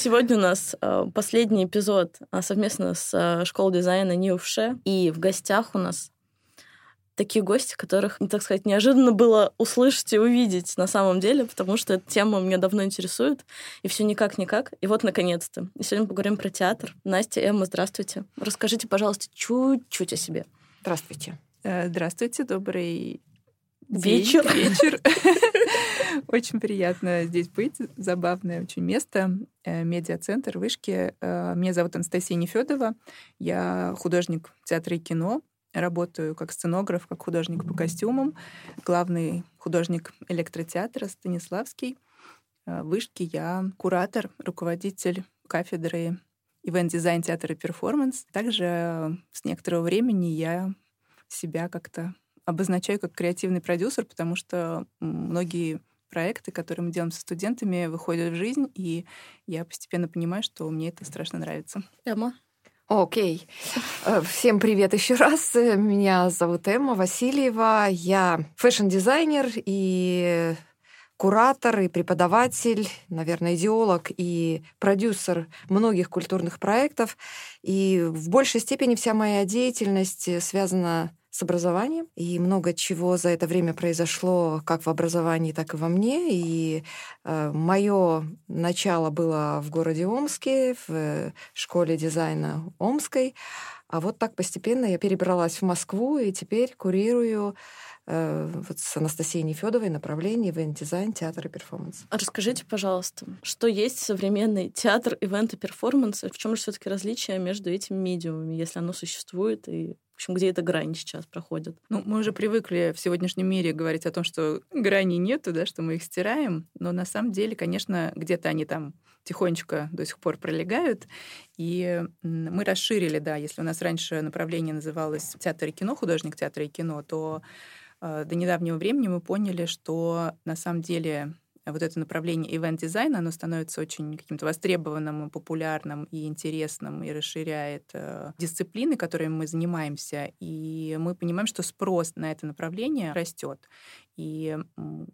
Сегодня у нас э, последний эпизод э, совместно с э, школой дизайна Ньюше. И в гостях у нас такие гости, которых, ну, так сказать, неожиданно было услышать и увидеть на самом деле, потому что эта тема меня давно интересует, и все никак-никак. И вот, наконец-то. И сегодня поговорим про театр. Настя, Эмма, здравствуйте. Расскажите, пожалуйста, чуть-чуть о себе. Здравствуйте. Здравствуйте, добрый вечер. вечер. Очень приятно здесь быть. Забавное очень место. Э, медиа-центр Вышки. Э, меня зовут Анастасия Нефедова. Я художник театра и кино. Работаю как сценограф, как художник по костюмам. Главный художник электротеатра Станиславский. Э, Вышки я куратор, руководитель кафедры ивент-дизайн театра и перформанс. Также с некоторого времени я себя как-то обозначаю как креативный продюсер, потому что многие проекты, которые мы делаем со студентами, выходят в жизнь, и я постепенно понимаю, что мне это страшно нравится. Эмма? Окей. Okay. Э, всем привет еще раз. Меня зовут Эмма Васильева. Я фэшн-дизайнер и куратор, и преподаватель, наверное, идеолог и продюсер многих культурных проектов. И в большей степени вся моя деятельность связана с образованием. И много чего за это время произошло как в образовании, так и во мне. И э, мое начало было в городе Омске, в школе дизайна Омской. А вот так постепенно я перебралась в Москву и теперь курирую э, вот с Анастасией Нефедовой направление ивент-дизайн, театр и перформанс. А расскажите, пожалуйста, что есть современный театр, ивент и перформанс? В чем же все-таки различие между этими медиумами, если оно существует и в общем, где эта грань сейчас проходит? Ну, мы уже привыкли в сегодняшнем мире говорить о том, что грани нету, да, что мы их стираем, но на самом деле, конечно, где-то они там тихонечко до сих пор пролегают. И мы расширили, да, если у нас раньше направление называлось театр и кино, художник театра и кино, то э, до недавнего времени мы поняли, что на самом деле вот это направление ивент-дизайна, оно становится очень каким-то востребованным, популярным и интересным, и расширяет э, дисциплины, которыми мы занимаемся. И мы понимаем, что спрос на это направление растет. И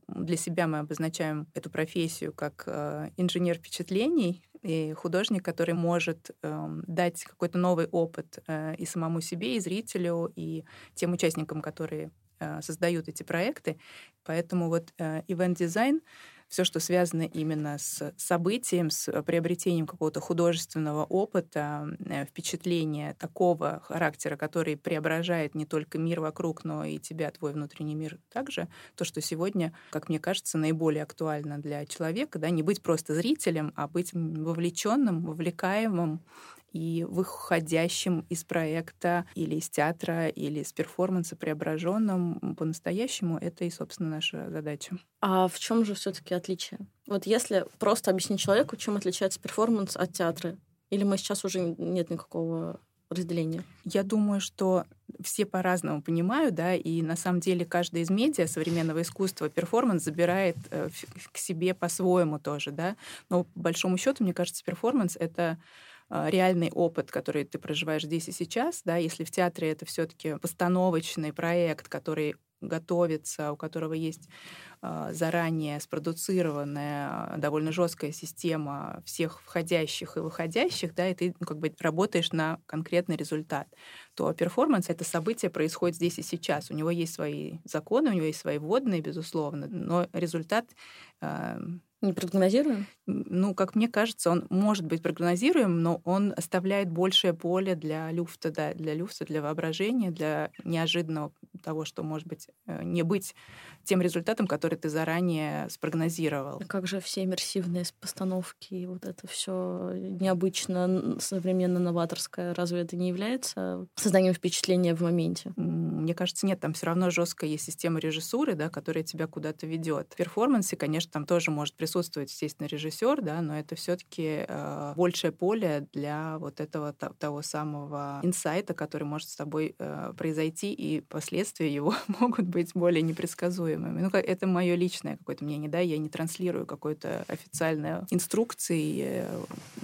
для себя мы обозначаем эту профессию как э, инженер впечатлений, и художник, который может э, дать какой-то новый опыт э, и самому себе, и зрителю, и тем участникам, которые э, создают эти проекты. Поэтому вот э, ивент-дизайн все, что связано именно с событием, с приобретением какого-то художественного опыта, э, впечатления такого характера, который преображает не только мир вокруг, но и тебя, твой внутренний мир также, то, что сегодня, как мне кажется, наиболее актуально для человека, да, не быть просто зрителем, а быть вовлеченным, вовлекаемым и выходящим из проекта или из театра, или из перформанса преображенным по-настоящему, это и, собственно, наша задача. А в чем же все-таки отличие? Вот если просто объяснить человеку, чем отличается перформанс от театра, или мы сейчас уже нет никакого разделения? Я думаю, что все по-разному понимают, да, и на самом деле каждый из медиа современного искусства перформанс забирает э, к себе по-своему тоже, да. Но по большому счету, мне кажется, перформанс это реальный опыт, который ты проживаешь здесь и сейчас, да, если в театре это все-таки постановочный проект, который готовится, у которого есть э, заранее спродуцированная довольно жесткая система всех входящих и выходящих, да, и ты ну, как бы работаешь на конкретный результат, то перформанс — это событие происходит здесь и сейчас. У него есть свои законы, у него есть свои вводные, безусловно, но результат э, не прогнозируем? Ну, как мне кажется, он может быть прогнозируем, но он оставляет большее поле для люфта, да, для люфта, для воображения, для неожиданного того, что может быть э, не быть тем результатом, который ты заранее спрогнозировал. А как же все иммерсивные постановки, вот это все необычно, современно новаторское, разве это не является созданием впечатления в моменте? Мне кажется, нет, там все равно жесткая есть система режиссуры, да, которая тебя куда-то ведет. В перформансе, конечно, там тоже может присутствовать, естественно, режиссер, да, но это все-таки э, большее поле для вот этого того самого инсайта, который может с тобой э, произойти, и последствия его могут быть более непредсказуемы требуемыми. Ну, это мое личное какое-то мнение, да, я не транслирую какой-то официальной инструкции. Э,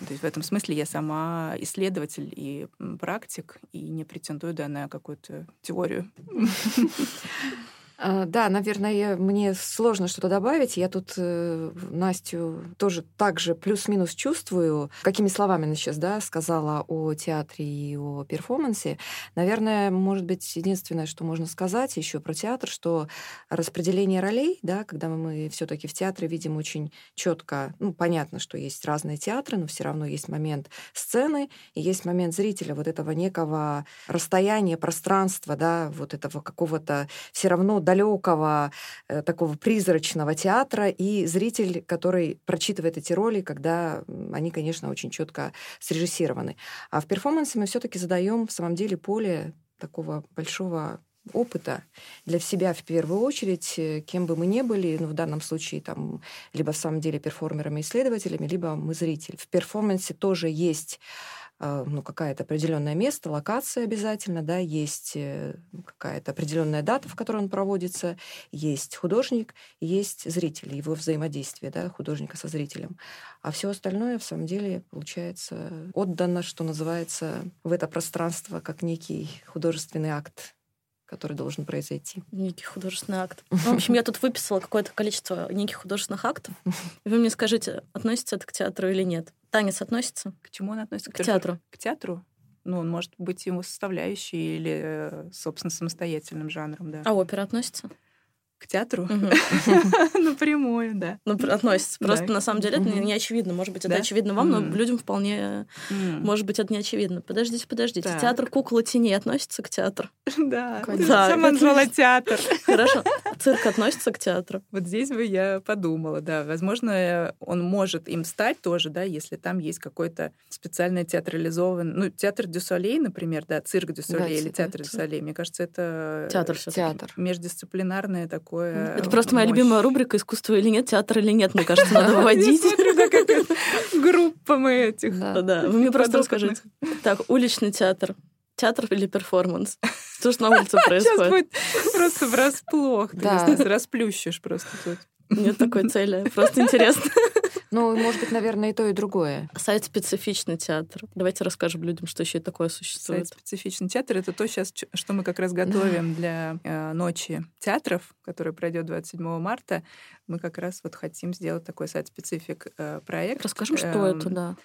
то есть в этом смысле я сама исследователь и практик, и не претендую да, на какую-то теорию. А, да, наверное, мне сложно что-то добавить. Я тут э, Настю тоже так же плюс-минус чувствую. Какими словами она сейчас да, сказала о театре и о перформансе. Наверное, может быть, единственное, что можно сказать еще про театр, что распределение ролей, да, когда мы все-таки в театре видим очень четко, ну, понятно, что есть разные театры, но все равно есть момент сцены и есть момент зрителя, вот этого некого расстояния, пространства, да, вот этого какого-то все равно далекого, э, такого призрачного театра и зритель, который прочитывает эти роли, когда они, конечно, очень четко срежиссированы. А в перформансе мы все-таки задаем в самом деле поле такого большого опыта для себя в первую очередь, э, кем бы мы ни были, ну, в данном случае там либо в самом деле перформерами-исследователями, либо мы зритель. В перформансе тоже есть ну, какая-то определенное место, локация обязательно, да, есть э, какая-то определенная дата, в которой он проводится, есть художник, есть зритель, его взаимодействие, да, художника со зрителем. А все остальное, в самом деле, получается, отдано, что называется, в это пространство, как некий художественный акт который должен произойти. Некий художественный акт. Ну, в общем, я тут выписала какое-то количество неких художественных актов. И вы мне скажите, относится это к театру или нет? Танец относится? К чему он относится? К, к театру. К театру? Ну, он может быть ему составляющей или, э, собственно, самостоятельным жанром, да. А опера относится? К театру? Напрямую, да. Ну, относится. Просто на самом деле это не очевидно. Может быть, это очевидно вам, но людям вполне, может быть, это не очевидно. Подождите, подождите. Театр куклы теней относится к театру? Да. Сама назвала театр. Хорошо. Цирк относится к театру? Вот здесь бы я подумала, да. Возможно, он может им стать тоже, да, если там есть какой-то специально театрализованный... Ну, театр дю Солей, например, да, цирк дю Солей или театр дю Солей. Мне кажется, это... Театр Театр. Междисциплинарное такое такое. Это просто моя любимая рубрика «Искусство или нет, театр или нет», мне кажется, надо выводить. Группа мы этих. Да, вы мне просто расскажите. Так, уличный театр. Театр или перформанс? Что же на улице происходит? Сейчас будет просто врасплох. Ты расплющишь просто тут. Нет такой цели. Просто интересно. Ну, может быть, наверное, и то, и другое. Сайт-специфичный театр. Давайте расскажем людям, что еще такое существует. Сайт-специфичный театр — это то сейчас, что мы как раз готовим для э, ночи театров, которая пройдет 27 марта. Мы как раз вот хотим сделать такой сайт-специфик э, проект. Расскажем, что это, эм, да.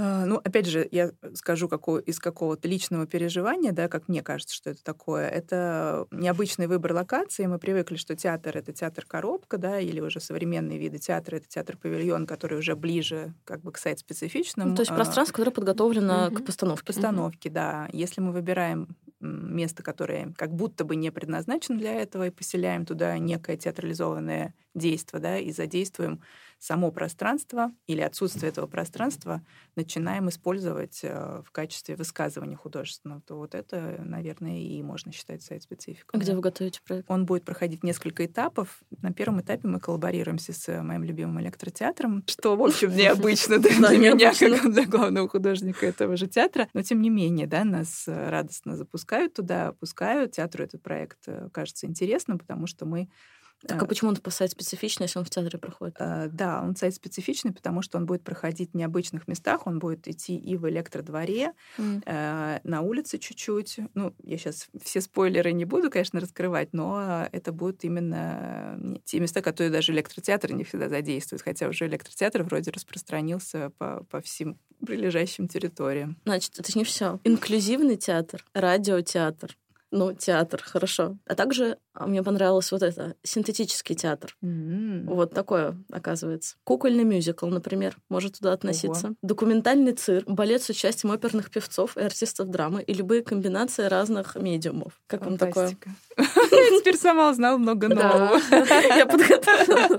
А, ну, опять же, я скажу какого, из какого-то личного переживания, да, как мне кажется, что это такое. Это необычный выбор локации. Мы привыкли, что театр — это театр-коробка, да, или уже современные виды театра — это театр-павильон, который уже ближе как бы к сайт-специфичному. Ну, то есть пространство, которое подготовлено к постановке. Постановке, да. Если мы выбираем место, которое как будто бы не предназначено для этого, и поселяем туда некое театрализованное действие, да, и задействуем само пространство или отсутствие этого пространства начинаем использовать э, в качестве высказывания художественного, то вот это, наверное, и можно считать сайт-спецификой. А где вы готовите проект? Он будет проходить несколько этапов. На первом этапе мы коллаборируемся с моим любимым электротеатром, что, в общем, необычно для меня, как для главного художника этого же театра. Но, тем не менее, да, нас радостно запускают туда, пускают. Театру этот проект э, кажется интересным, потому что мы так а почему он сайт специфичный, если он в театре проходит? А, да, он сайт специфичный, потому что он будет проходить в необычных местах, он будет идти и в электродворе, mm. э, на улице чуть-чуть. Ну, я сейчас все спойлеры не буду, конечно, раскрывать, но это будут именно те места, которые даже электротеатр не всегда задействует, хотя уже электротеатр вроде распространился по, по всем прилежащим территориям. Значит, это не все. Инклюзивный театр, радиотеатр, ну, театр, хорошо. А также а, мне понравилось вот это, синтетический театр. Mm-hmm. Вот такое, оказывается. Кукольный мюзикл, например, может туда относиться. Ого. Документальный цирк, балет с участием оперных певцов и артистов драмы и любые комбинации разных медиумов. Как вам такое? Я теперь сама узнала много нового. Я подготовила.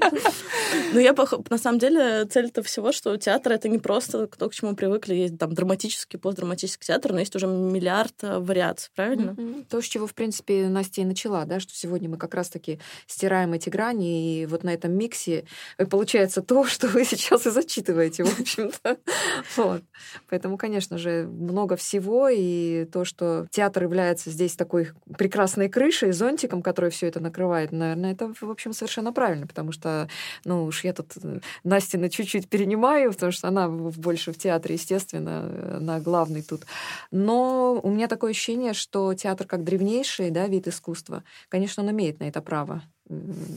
Ну, я, на самом деле, цель-то всего, что театр — это не просто то, к чему привыкли. Есть там драматический, постдраматический театр, но есть уже миллиард э, вариаций, правильно? То, с чего, в принципе, Настя и начала, да, что сегодня мы как раз-таки стираем эти грани, и вот на этом миксе э, получается то, что вы сейчас и зачитываете, в общем-то. Вот. Поэтому, конечно же, много всего, и то, что театр является здесь такой прекрасной крышей, зонтиком, который все это накрывает, наверное, это, в общем, совершенно правильно, потому что, ну уж я тут э, Настина чуть-чуть перенимаю, потому что она больше в театре, естественно, она главный тут. Но у меня такое ощущение, что театр как древнейший да, вид искусства, конечно, он имеет на это право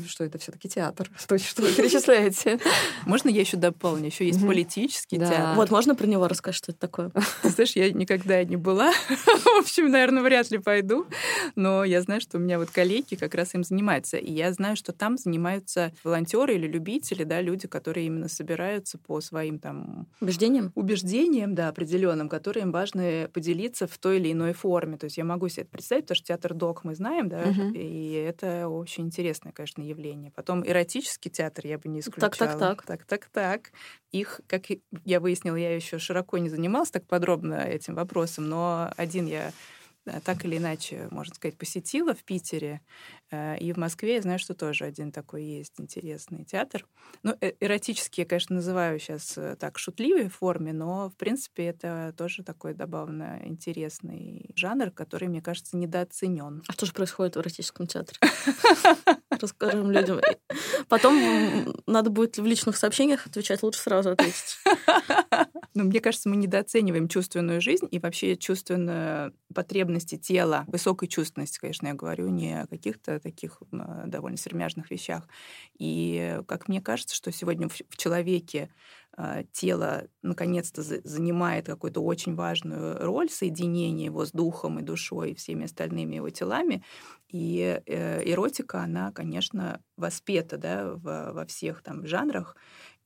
что это все-таки театр, то, что вы перечисляете. Можно я еще дополню? Еще есть политический театр. Вот можно про него рассказать, что это такое? Ты знаешь, я никогда не была. В общем, наверное, вряд ли пойду. Но я знаю, что у меня вот коллеги как раз им занимаются. И я знаю, что там занимаются волонтеры или любители, да, люди, которые именно собираются по своим там... Убеждениям? Убеждениям, да, определенным, которые им важно поделиться в той или иной форме. То есть я могу себе это представить, потому что театр док мы знаем, да, и это очень интересно интересное, конечно, явление. Потом эротический театр я бы не исключала. Так, так, так. Так, так, так. Их, как я выяснила, я еще широко не занималась так подробно этим вопросом, но один я Э, так или иначе, можно сказать, посетила в Питере. Э, и в Москве я знаю, что тоже один такой есть интересный театр. Ну, э, эротический я, конечно, называю сейчас так шутливой форме, но, в принципе, это тоже такой добавно интересный жанр, который, мне кажется, недооценен. А что же происходит в эротическом театре? Расскажем людям. Потом надо будет в личных сообщениях отвечать, лучше сразу ответить. Ну, мне кажется, мы недооцениваем чувственную жизнь и вообще чувственную потребности тела, высокой чувственности, конечно, я говорю, не о каких-то таких а, довольно сермяжных вещах. И как мне кажется, что сегодня в человеке а, тело наконец-то занимает какую-то очень важную роль соединения его с духом и душой и всеми остальными его телами. И э, эротика, она, конечно, воспета да, во всех там жанрах.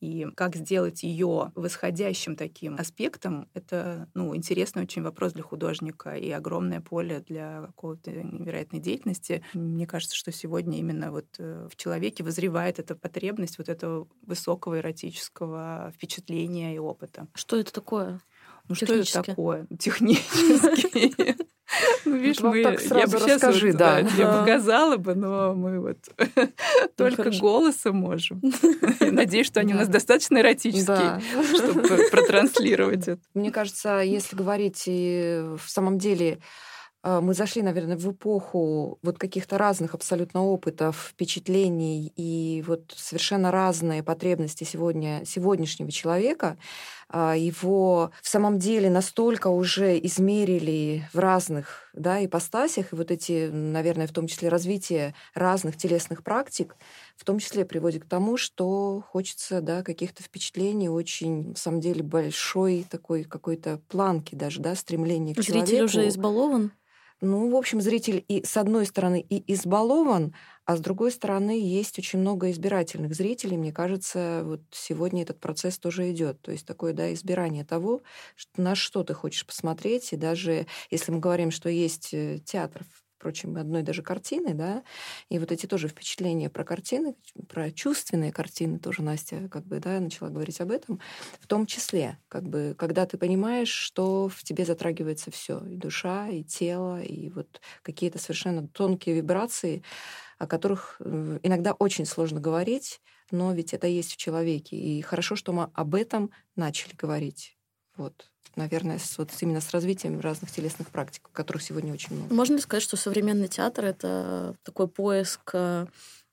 И как сделать ее восходящим таким аспектом, это ну, интересный очень вопрос для художника и огромное поле для какого-то невероятной деятельности. Мне кажется, что сегодня именно вот э, в человеке вызревает эта потребность вот этого высокого эротического впечатления и опыта. Что это такое? Ну что это такое? Технически. Ну, видишь, мы... Так сразу я бы расскажи, вот, да. Я показала бы, но мы вот только голосом можем. Надеюсь, что они у нас достаточно эротические, чтобы протранслировать это. Мне кажется, если говорить в самом деле а, мы зашли, наверное, в эпоху вот каких-то разных абсолютно опытов, впечатлений и вот совершенно разные потребности сегодня, сегодняшнего человека. А, его в самом деле настолько уже измерили в разных да, ипостасях, и вот эти, наверное, в том числе развитие разных телесных практик, в том числе приводит к тому, что хочется да, каких-то впечатлений, очень, в самом деле, большой такой какой-то планки даже, да, стремления к Зритель человеку. уже избалован? Ну, в общем, зритель и с одной стороны и избалован, а с другой стороны есть очень много избирательных зрителей. Мне кажется, вот сегодня этот процесс тоже идет. То есть такое да, избирание того, на что ты хочешь посмотреть. И даже если мы говорим, что есть э, театр впрочем, одной даже картины, да, и вот эти тоже впечатления про картины, про чувственные картины, тоже Настя как бы, да, начала говорить об этом, в том числе, как бы, когда ты понимаешь, что в тебе затрагивается все, и душа, и тело, и вот какие-то совершенно тонкие вибрации, о которых э, иногда очень сложно говорить, но ведь это есть в человеке. И хорошо, что мы об этом начали говорить. Вот наверное, с, вот именно с развитием разных телесных практик, которых сегодня очень много. Можно ли сказать, что современный театр — это такой поиск э,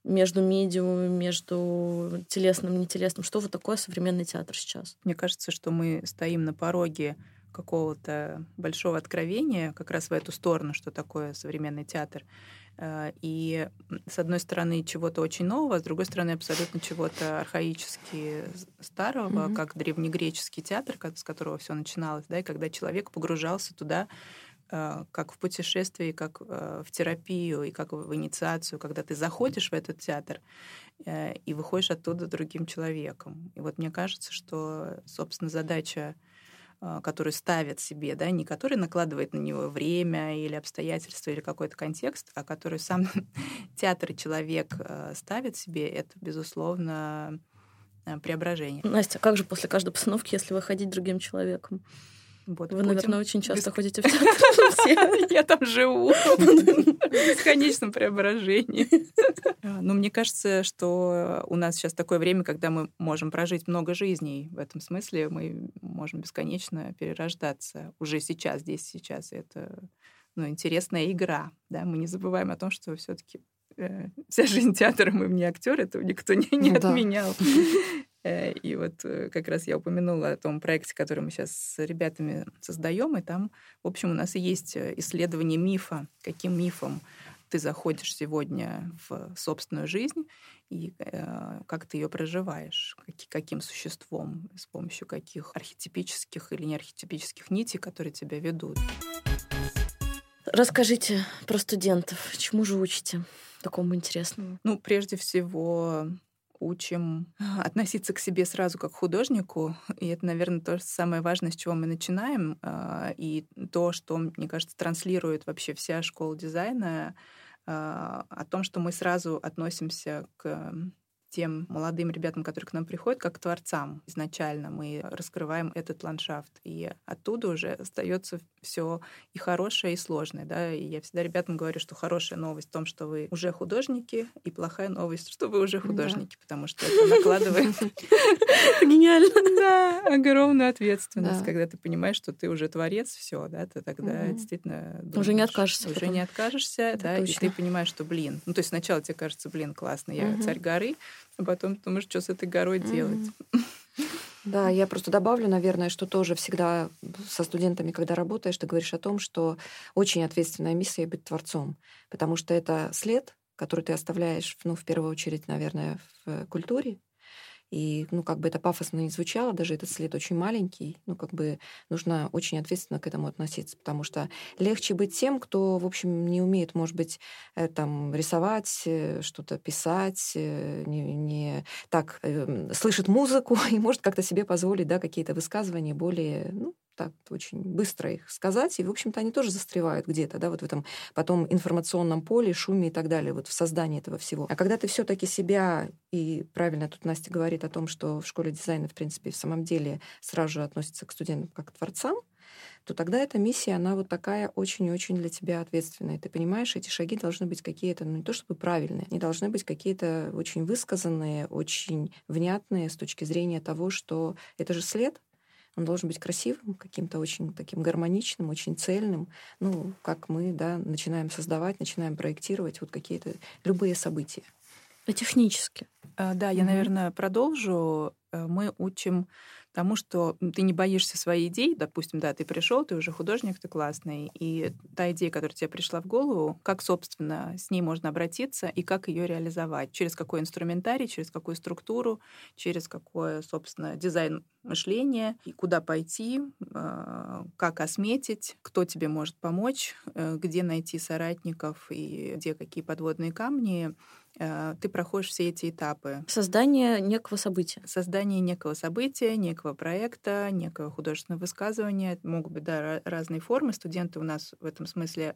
между медиумами, между телесным и нетелесным? Что вот такое современный театр сейчас? Мне кажется, что мы стоим на пороге какого-то большого откровения как раз в эту сторону, что такое современный театр. Э, и с одной стороны чего-то очень нового, а с другой стороны абсолютно чего-то архаически старого, mm-hmm. как древнегреческий театр, с которого все начиналось, да, и когда человек погружался туда э, как в путешествие, как э, в терапию и как в инициацию, когда ты заходишь в этот театр и выходишь оттуда другим человеком. И вот мне кажется, что, собственно, задача который ставит себе, да, не который накладывает на него время или обстоятельства или какой-то контекст, а который сам театр и человек а, ставит себе, это, безусловно, а, преображение. Настя, как же после каждой постановки, если выходить другим человеком? Вот, Вы, наверное, очень часто Беск... ходите в театр. Я там живу в бесконечном преображении. А, Но ну, мне кажется, что у нас сейчас такое время, когда мы можем прожить много жизней. В этом смысле мы можем бесконечно перерождаться уже сейчас, здесь, сейчас. Это ну, интересная игра. Да? Мы не забываем о том, что все таки э, вся жизнь театра, мы не актеры, этого никто не, не ну, отменял. Э, и вот э, как раз я упомянула о том проекте, который мы сейчас с ребятами создаем, и там, в общем, у нас и есть э, исследование мифа, каким мифом ты заходишь сегодня в собственную жизнь и э, как ты ее проживаешь, как, каким существом, с помощью каких архетипических или неархетипических нитей, которые тебя ведут. Расскажите про студентов. Чему же учите такому интересному? Ну, прежде всего, учим относиться к себе сразу как к художнику. И это, наверное, то самое важное, с чего мы начинаем. А, и то, что, мне кажется, транслирует вообще вся школа дизайна, а, о том, что мы сразу относимся к тем молодым ребятам, которые к нам приходят, как к творцам. Изначально мы раскрываем этот ландшафт, и оттуда уже остается все и хорошее, и сложное. Да? И я всегда ребятам говорю, что хорошая новость в том, что вы уже художники, и плохая новость, что вы уже художники, да. потому что это накладывает... Гениально. Да, огромную ответственность, когда ты понимаешь, что ты уже творец, все, да, ты тогда действительно... Уже не откажешься. Уже не откажешься, да, и ты понимаешь, что, блин, ну, то есть сначала тебе кажется, блин, классно, я царь горы, а потом думаешь, что с этой горой делать. Да, я просто добавлю, наверное, что тоже всегда со студентами, когда работаешь, ты говоришь о том, что очень ответственная миссия быть творцом, потому что это след, который ты оставляешь, ну, в первую очередь, наверное, в культуре, и, ну, как бы это пафосно не звучало, даже этот след очень маленький, ну, как бы нужно очень ответственно к этому относиться, потому что легче быть тем, кто, в общем, не умеет, может быть, э, там, рисовать, э, что-то писать, э, не, не так э, слышит музыку и может как-то себе позволить, да, какие-то высказывания более, ну, так очень быстро их сказать, и, в общем-то, они тоже застревают где-то, да, вот в этом потом информационном поле, шуме и так далее, вот в создании этого всего. А когда ты все таки себя, и правильно тут Настя говорит о том, что в школе дизайна, в принципе, в самом деле сразу же относится к студентам как к творцам, то тогда эта миссия, она вот такая очень-очень для тебя ответственная. Ты понимаешь, эти шаги должны быть какие-то, ну не то чтобы правильные, они должны быть какие-то очень высказанные, очень внятные с точки зрения того, что это же след, он должен быть красивым, каким-то очень таким гармоничным, очень цельным. Ну, как мы, да, начинаем создавать, начинаем проектировать вот какие-то любые события. А технически? А, да, я, наверное, продолжу. Э, мы учим тому, что ты не боишься своей идеи, допустим, да, ты пришел, ты уже художник, ты классный, и та идея, которая тебе пришла в голову, как, собственно, с ней можно обратиться и как ее реализовать, через какой инструментарий, через какую структуру, через какое, собственно, дизайн мышления, и куда пойти, а, как осметить, кто тебе может помочь, э, где найти соратников и где какие подводные камни, Э, ты проходишь все эти этапы. Создание некого события. Создание некого события, некого проекта, некого художественного высказывания. Могут быть да, разные формы. Студенты у нас в этом смысле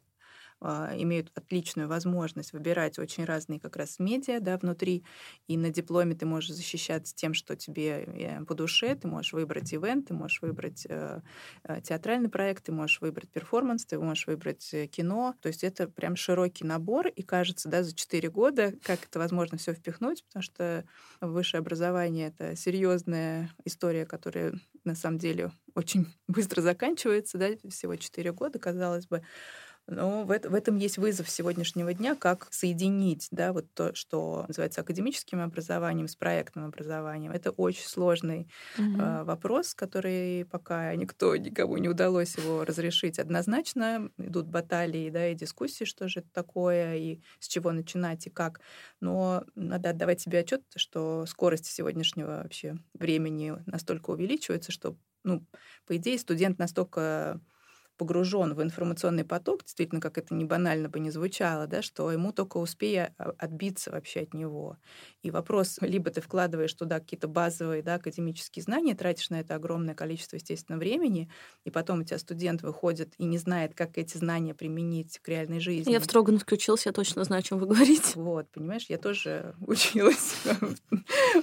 имеют отличную возможность выбирать очень разные как раз медиа да, внутри. И на дипломе ты можешь защищаться тем, что тебе э, по душе. Ты можешь выбрать ивент, ты можешь выбрать э, э, театральный проект, ты можешь выбрать перформанс, ты можешь выбрать кино. То есть это прям широкий набор. И кажется, да, за 4 года, как это возможно все впихнуть, потому что высшее образование — это серьезная история, которая на самом деле очень быстро заканчивается, да, всего 4 года, казалось бы. Но в, это, в этом есть вызов сегодняшнего дня, как соединить да, вот то, что называется академическим образованием с проектным образованием. Это очень сложный угу. э, вопрос, который пока никто, никому не удалось его разрешить однозначно. Идут баталии да, и дискуссии, что же это такое, и с чего начинать, и как. Но надо отдавать себе отчет, что скорость сегодняшнего вообще времени настолько увеличивается, что, ну, по идее, студент настолько погружен в информационный поток, действительно, как это не банально бы не звучало, да, что ему только успея а, отбиться вообще от него. И вопрос, либо ты вкладываешь туда какие-то базовые да, академические знания, тратишь на это огромное количество, естественно, времени, и потом у тебя студент выходит и не знает, как эти знания применить к реальной жизни. Я в Строгановке учился, я точно знаю, о чем вы говорите. Вот, понимаешь, я тоже училась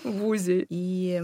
в ВУЗе. И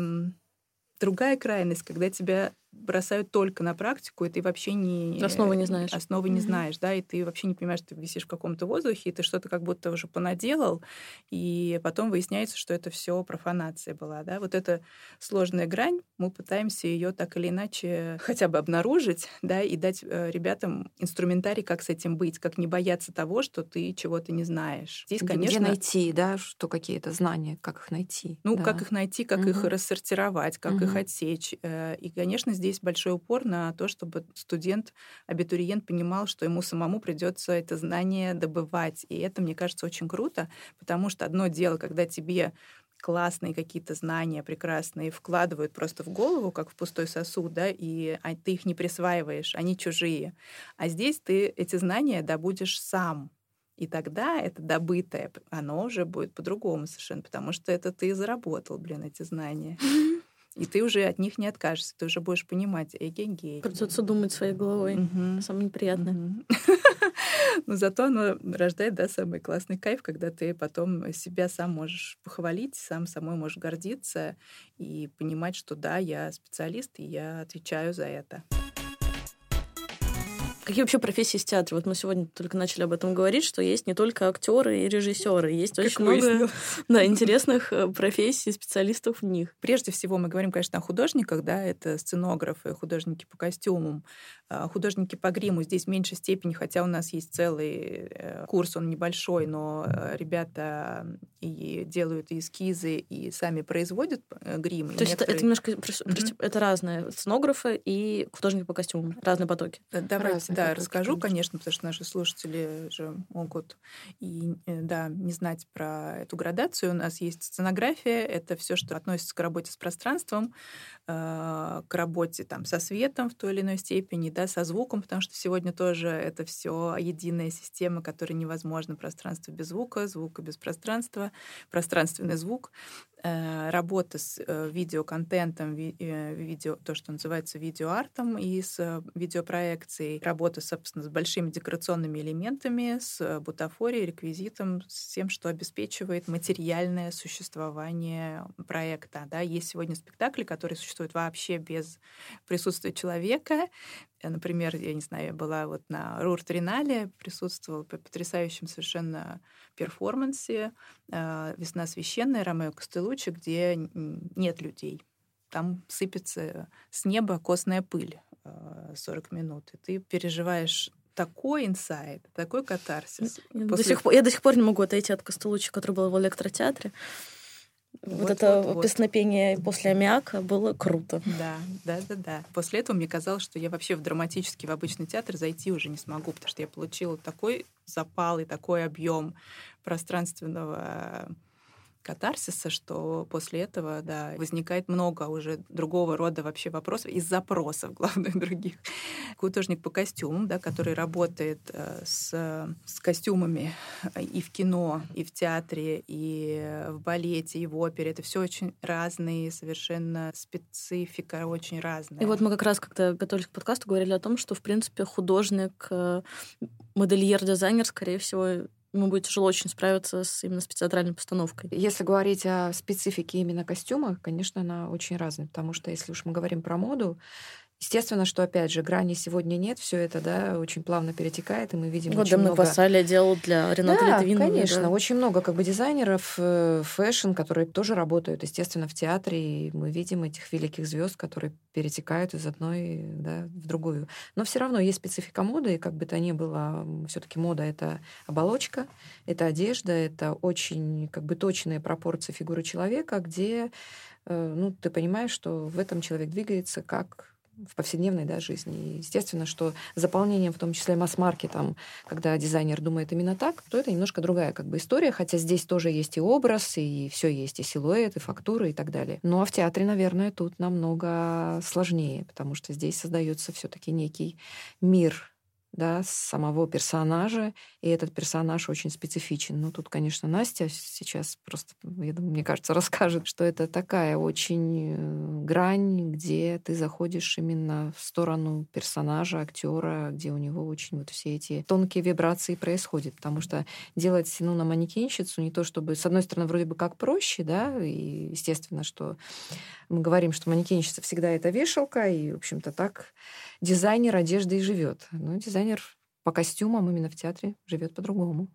другая крайность, когда тебя бросают только на практику, и ты вообще не... Основы не знаешь. Основы не знаешь, да, и ты вообще не понимаешь, что ты висишь в каком-то воздухе, и ты что-то как будто уже понаделал, и потом выясняется, что это все профанация была, да. Вот эта сложная грань, мы пытаемся ее так или иначе хотя бы обнаружить, да, и дать э, ребятам инструментарий, как с этим быть, как не бояться того, что ты чего-то не знаешь. Здесь, конечно... Где найти, да, что какие-то знания, как их найти. Ну, да. как их найти, как угу. их рассортировать, как угу. их отсечь. Э, и, конечно, здесь большой упор на то, чтобы студент, абитуриент понимал, что ему самому придется это знание добывать. И это, мне кажется, очень круто, потому что одно дело, когда тебе классные какие-то знания прекрасные вкладывают просто в голову, как в пустой сосуд, да, и а, ты их не присваиваешь, они чужие. А здесь ты эти знания добудешь сам. И тогда это добытое, оно уже будет по-другому совершенно, потому что это ты заработал, блин, эти знания. И ты уже от них не откажешься, ты уже будешь понимать, эгегей. Придется думать своей головой. Угу. Самое неприятное. Угу. Но зато оно рождает, да, самый классный кайф, когда ты потом себя сам можешь похвалить, сам самой можешь гордиться и понимать, что да, я специалист, и я отвечаю за это. Какие вообще профессии в театре? Вот мы сегодня только начали об этом говорить, что есть не только актеры и режиссеры, есть как очень много да, интересных э, профессий, специалистов в них. Прежде всего мы говорим, конечно, о художниках, да, это сценографы, художники по костюмам, а, художники по гриму. Здесь в меньшей степени, хотя у нас есть целый э, курс, он небольшой, но э, ребята и делают и эскизы, и сами производят грим. То есть некоторые... это, немножко mm-hmm. это разные сценографы и художники по костюмам, разные потоки. Давайте, да, расскажу, конечно, потому что наши слушатели же могут и э, да, не знать про эту градацию. У нас есть сценография, это все, что относится к работе с пространством, э, к работе там, со светом в той или иной степени, да, со звуком, потому что сегодня тоже это все единая система, которая невозможно пространство без звука, звука без пространства, пространственный звук. Э, работа с э, видеоконтентом, э, видео, то, что называется видеоартом и с видеопроекцией, работа, собственно, с большими декорационными элементами, с бутафорией, реквизитом, с тем, что обеспечивает материальное существование проекта. Да, есть сегодня спектакли, которые существуют вообще без присутствия человека, Например, я не знаю, я была вот на Рур-Тринале, присутствовала по потрясающем совершенно перформансе «Весна священная» Ромео Костелучи, где нет людей. Там сыпется с неба костная пыль 40 минут, и ты переживаешь такой инсайт, такой катарсис. Я, После... до сих пор, я до сих пор не могу отойти от Костелучи, который был в электротеатре. Вот, вот это вот, песнопение вот. после аммиака было круто. Да, да, да, да. После этого мне казалось, что я вообще в драматический, в обычный театр зайти уже не смогу, потому что я получила такой запал и такой объем пространственного катарсиса, что после этого, да, возникает много уже другого рода вообще вопросов и запросов, главное, других. Художник по костюмам, да, который работает э, с, с костюмами и в кино, и в театре, и в балете, и в опере. Это все очень разные, совершенно специфика очень разная. И вот мы как раз, когда готовились к подкасту, говорили о том, что, в принципе, художник, э, модельер, дизайнер, скорее всего, ему будет тяжело очень справиться с именно с театральной постановкой. Если говорить о специфике именно костюма, конечно, она очень разная, потому что если уж мы говорим про моду, Естественно, что, опять же, грани сегодня нет, все это, да, очень плавно перетекает, и мы видим вот очень много... Гвасалия делал для Рената да, Литвинова. конечно, да. очень много как бы дизайнеров э, fashion, которые тоже работают, естественно, в театре, и мы видим этих великих звезд, которые перетекают из одной да, в другую. Но все равно есть специфика моды, и как бы то ни было, все-таки мода это оболочка, это одежда, это очень как бы точные пропорции фигуры человека, где э, ну, ты понимаешь, что в этом человек двигается как в повседневной да, жизни. И естественно, что заполнением, в том числе масс-маркетом, когда дизайнер думает именно так, то это немножко другая как бы история, хотя здесь тоже есть и образ, и все есть, и силуэт, и фактура, и так далее. Ну а в театре, наверное, тут намного сложнее, потому что здесь создается все-таки некий мир да, самого персонажа, и этот персонаж очень специфичен. Ну, тут, конечно, Настя сейчас просто, я думаю, мне кажется, расскажет, что это такая очень э, грань, где ты заходишь именно в сторону персонажа, актера, где у него очень вот все эти тонкие вибрации происходят, потому что делать, ну, на манекенщицу не то чтобы, с одной стороны, вроде бы как проще, да, и естественно, что мы говорим, что манекенщица всегда это вешалка, и, в общем-то, так дизайнер одежды и живет. Но дизайнер по костюмам именно в театре живет по-другому.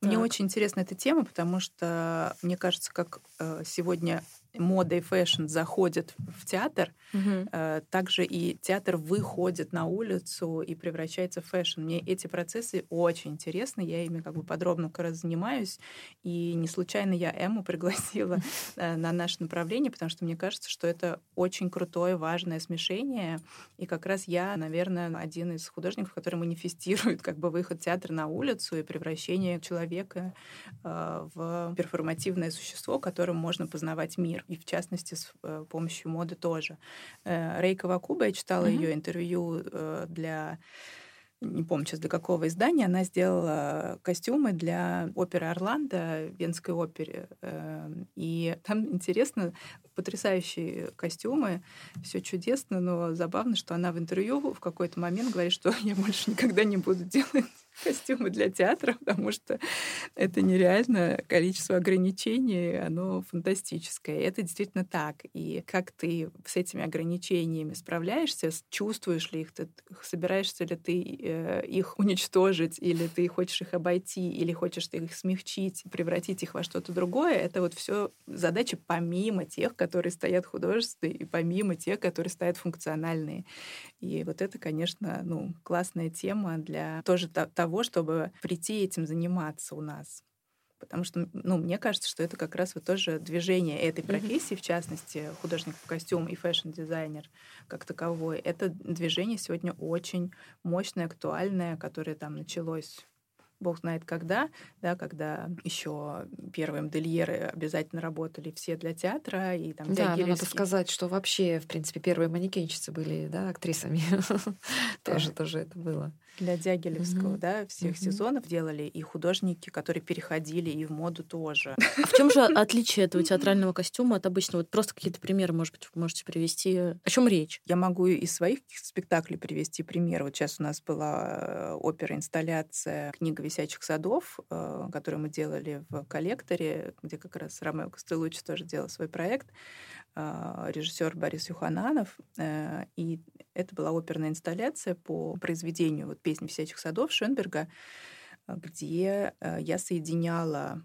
Мне очень интересна эта тема, потому что мне кажется, как э, сегодня мода и fashion заходят в театр, угу. также и театр выходит на улицу и превращается в fashion. Мне эти процессы очень интересны, я ими как бы подробно как раз занимаюсь, и не случайно я Эму пригласила э, на наше направление, потому что мне кажется, что это очень крутое, важное смешение, и как раз я, наверное, один из художников, который манифестирует как бы выход театра на улицу и превращение человека э, в перформативное существо, которым можно познавать мир и в частности с э, помощью моды тоже. Э, Рейка Вакуба, я читала mm-hmm. ее интервью э, для не помню сейчас для какого издания, она сделала костюмы для оперы Орландо, Венской опере. И там интересно, потрясающие костюмы, все чудесно, но забавно, что она в интервью в какой-то момент говорит, что я больше никогда не буду делать костюмы для театра, потому что это нереально. Количество ограничений, оно фантастическое. это действительно так. И как ты с этими ограничениями справляешься, чувствуешь ли их, ты, собираешься ли ты э, их уничтожить, или ты хочешь их обойти, или хочешь ты их смягчить, превратить их во что-то другое, это вот все задачи помимо тех, которые стоят художественные, и помимо тех, которые стоят функциональные. И вот это, конечно, ну, классная тема для тоже того, чтобы прийти этим заниматься у нас. Потому что, ну, мне кажется, что это как раз вот тоже движение этой профессии, mm-hmm. в частности, художник по костюму и fashion-дизайнер как таковой. Это движение сегодня очень мощное, актуальное, которое там началось бог знает когда, да, когда еще первые модельеры обязательно работали все для театра и там Да, но надо сказать, что вообще, в принципе, первые манекенщицы были, да, актрисами. Тоже, тоже это было. Для Дягилевского, да, всех сезонов делали и художники, которые переходили и в моду тоже. А в чем же отличие этого театрального костюма от обычного? Вот просто какие-то примеры, может быть, вы можете привести. О чем речь? Я могу из своих спектаклей привести пример. Вот сейчас у нас была э, опера-инсталляция «Книга висячих садов», э, которую мы делали в коллекторе, где как раз Ромео Костелучи тоже делал свой проект, режиссер Борис Юхананов. Э, и это была оперная инсталляция по произведению вот, «Песни висячих садов» Шенберга, где я соединяла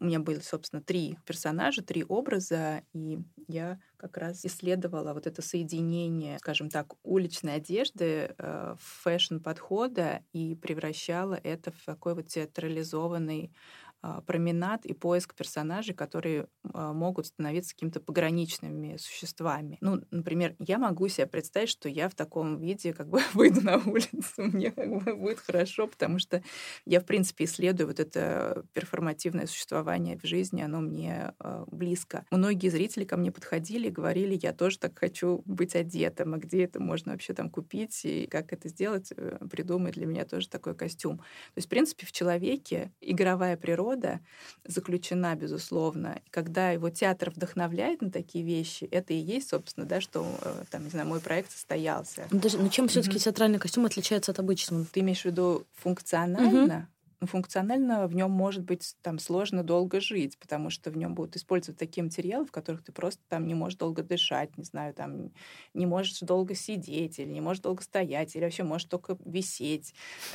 у меня были, собственно, три персонажа, три образа, и я как раз исследовала вот это соединение, скажем так, уличной одежды, э, фэшн-подхода и превращала это в такой вот театрализованный а, променад и поиск персонажей, которые а, могут становиться какими-то пограничными существами. Ну, например, я могу себе представить, что я в таком виде как бы выйду на улицу, мне как бы будет хорошо, потому что я, в принципе, исследую вот это перформативное существование в жизни, оно мне э, близко. Многие зрители ко мне подходили и говорили, я тоже так хочу быть одетым, а где это можно вообще там купить, и как это сделать, э, придумать для меня тоже такой костюм. То есть, в принципе, в человеке игровая природа природа заключена, безусловно. И когда его театр вдохновляет на такие вещи, это и есть, собственно, да, что э, там, не знаю, мой проект состоялся. Ну, даже, ну чем все-таки mm-hmm. театральный костюм отличается от обычного? Ты имеешь в виду функционально? Mm-hmm функционально в нем может быть там сложно долго жить, потому что в нем будут использовать такие материалы, в которых ты просто там не можешь долго дышать, не знаю, там не можешь долго сидеть или не можешь долго стоять, или вообще можешь только висеть.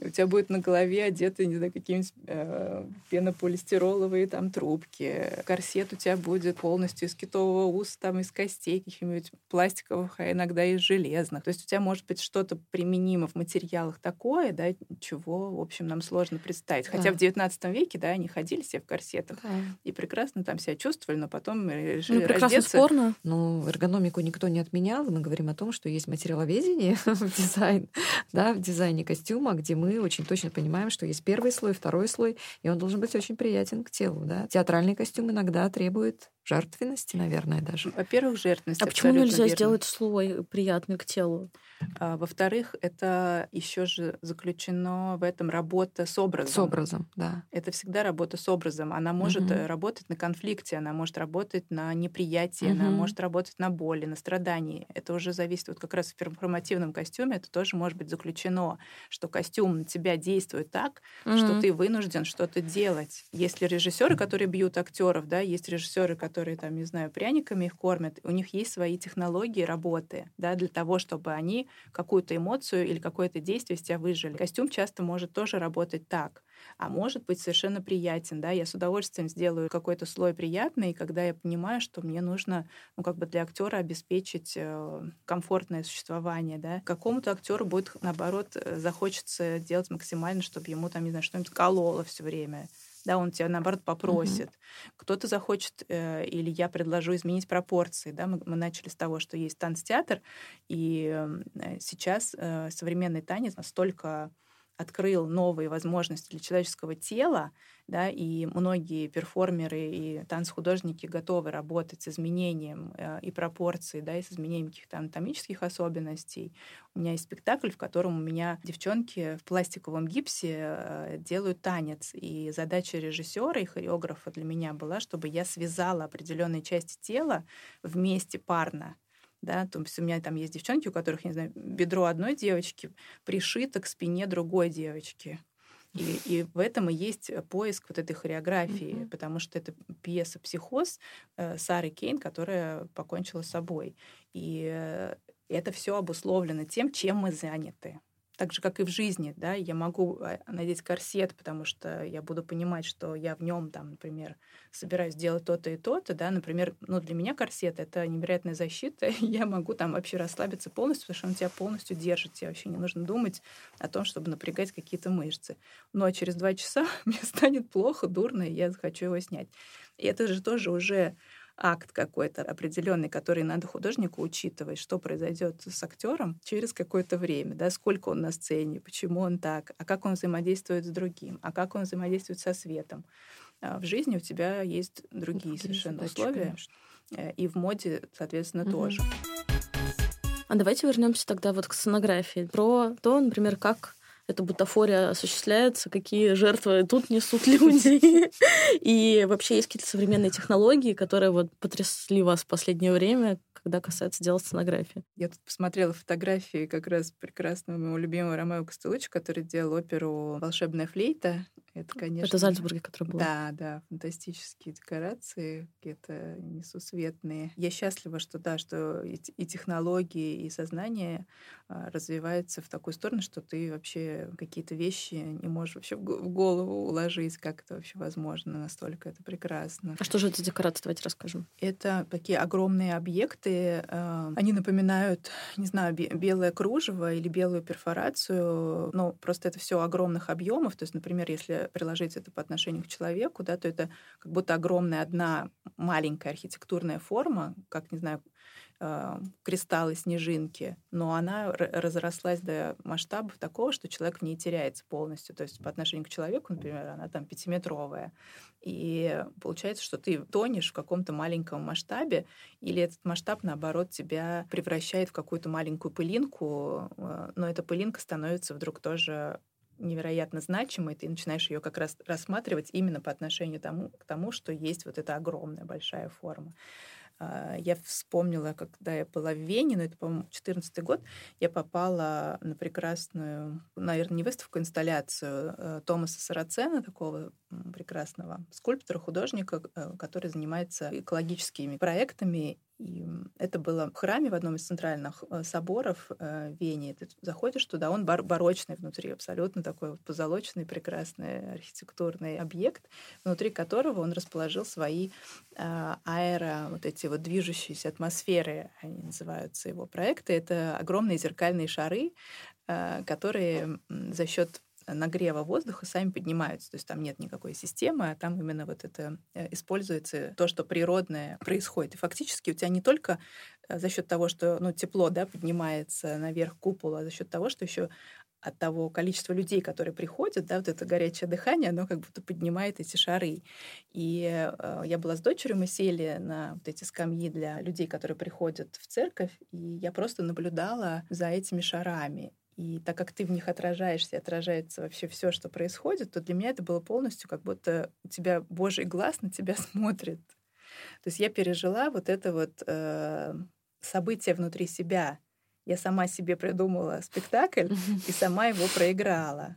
У тебя будет на голове одеты, не знаю, какие-нибудь э, пенополистироловые там трубки. Корсет у тебя будет полностью из китового уса, там из костей каких-нибудь пластиковых, а иногда из железных. То есть у тебя может быть что-то применимо в материалах такое, да, чего, в общем, нам сложно представить. Хотя да. в XIX веке, да, они ходили все в корсетах да. и прекрасно там себя чувствовали, но потом решили ну, прекрасно раздеться. спорно. Ну, эргономику никто не отменял. Мы говорим о том, что есть материаловедение в дизайн, да, в дизайне костюма, где мы очень точно понимаем, что есть первый слой, второй слой, и он должен быть очень приятен к телу, да. Театральный костюм иногда требует жертвенности, наверное, даже. Во-первых, жертвенность. А почему нельзя верно. сделать слой приятный к телу? А, во-вторых, это еще же заключено в этом работа с образом. С образом, да. Это всегда работа с образом. Она может угу. работать на конфликте, она может работать на неприятии, угу. она может работать на боли, на страдании. Это уже зависит вот как раз в перформативном костюме. Это тоже может быть заключено, что костюм на тебя действует так, угу. что ты вынужден что-то делать. Есть ли режиссеры, которые бьют актеров, да, есть режиссеры, которые там, не знаю, пряниками их кормят. У них есть свои технологии работы, да, для того, чтобы они какую-то эмоцию или какое-то действие из тебя выжили. Костюм часто может тоже работать так, а может быть совершенно приятен. Да? Я с удовольствием сделаю какой-то слой приятный, когда я понимаю, что мне нужно ну, как бы для актера обеспечить э, комфортное существование. Да? Какому-то актеру будет, наоборот, э, захочется делать максимально, чтобы ему там, не знаю, что-нибудь кололо все время да, он тебя, наоборот, попросит. Mm-hmm. Кто-то захочет, э, или я предложу изменить пропорции, да, мы, мы начали с того, что есть танцтеатр, и э, сейчас э, современный танец настолько открыл новые возможности для человеческого тела, да, и многие перформеры и танцхудожники готовы работать с изменением э, и пропорций, да, и с изменением каких-то анатомических особенностей. У меня есть спектакль, в котором у меня девчонки в пластиковом гипсе э, делают танец, и задача режиссера и хореографа для меня была, чтобы я связала определенные части тела вместе парно, да, то есть у меня там есть девчонки, у которых, не знаю, бедро одной девочки пришито к спине другой девочки. И, и в этом и есть поиск вот этой хореографии, mm-hmm. потому что это пьеса «Психоз» э, Сары Кейн, которая покончила с собой. И э, это все обусловлено тем, чем мы заняты так же, как и в жизни, да, я могу а, надеть корсет, потому что я буду понимать, что я в нем, там, например, собираюсь делать то-то и то-то, да, например, ну, для меня корсет — это невероятная защита, я могу там вообще расслабиться полностью, потому что он тебя полностью держит, тебе вообще не нужно думать о том, чтобы напрягать какие-то мышцы. Ну, а через два часа мне станет плохо, дурно, и я захочу его снять. И это же тоже уже акт какой-то определенный, который надо художнику учитывать, что произойдет с актером через какое-то время, да, сколько он на сцене, почему он так, а как он взаимодействует с другим, а как он взаимодействует со светом. А в жизни у тебя есть другие ну, совершенно задачи, условия, конечно. Э, и в моде, соответственно, угу. тоже. А давайте вернемся тогда вот к сценографии. Про то, например, как эта бутафория осуществляется, какие жертвы тут несут люди. И вообще есть какие-то современные технологии, которые вот потрясли вас в последнее время, когда касается дела сценографии. Я тут посмотрела фотографии как раз прекрасного моего любимого Ромео Костелуча, который делал оперу «Волшебная флейта». Это, конечно... Это Зальцбурге, который был. Да, да, фантастические декорации, какие-то несусветные. Я счастлива, что да, что и технологии, и сознание а, развиваются в такую сторону, что ты вообще какие-то вещи не можешь вообще в голову уложить, как это вообще возможно, настолько это прекрасно. А что же это декорации, давайте расскажем. Это такие огромные объекты, а, они напоминают, не знаю, белое кружево или белую перфорацию, но просто это все огромных объемов. То есть, например, если приложить это по отношению к человеку, да, то это как будто огромная одна маленькая архитектурная форма, как, не знаю, кристаллы, снежинки, но она разрослась до масштабов такого, что человек в ней теряется полностью. То есть по отношению к человеку, например, она там пятиметровая. И получается, что ты тонешь в каком-то маленьком масштабе, или этот масштаб, наоборот, тебя превращает в какую-то маленькую пылинку, э, но эта пылинка становится вдруг тоже невероятно значимой, ты начинаешь ее как раз рассматривать именно по отношению тому, к тому, что есть вот эта огромная большая форма. А, я вспомнила, когда я была в Вене, но это, по-моему, 2014 год, я попала на прекрасную, наверное, не выставку, а инсталляцию э, Томаса Сарацена, такого прекрасного скульптора, художника, э, который занимается экологическими проектами и это было в храме в одном из центральных э, соборов э, в Вене. Ты заходишь туда, он бар барочный внутри, абсолютно такой вот позолоченный, прекрасный архитектурный объект, внутри которого он расположил свои э, аэро, вот эти вот движущиеся атмосферы, они называются его проекты. Это огромные зеркальные шары, которые за счет нагрева воздуха сами поднимаются. То есть там нет никакой системы, а там именно вот это э, используется то, что природное происходит. И фактически у тебя не только э, за счет того, что ну, тепло да, поднимается наверх купола, а за счет того, что еще от того количества людей, которые приходят, да, вот это горячее дыхание, оно как будто поднимает эти шары. И э, я была с дочерью, мы сели на вот эти скамьи для людей, которые приходят в церковь, и я просто наблюдала за этими шарами. И так как ты в них отражаешься, отражается вообще все, что происходит, то для меня это было полностью как будто у тебя Божий глаз на тебя смотрит. То есть я пережила вот это вот э, событие внутри себя. Я сама себе придумала спектакль и сама его проиграла.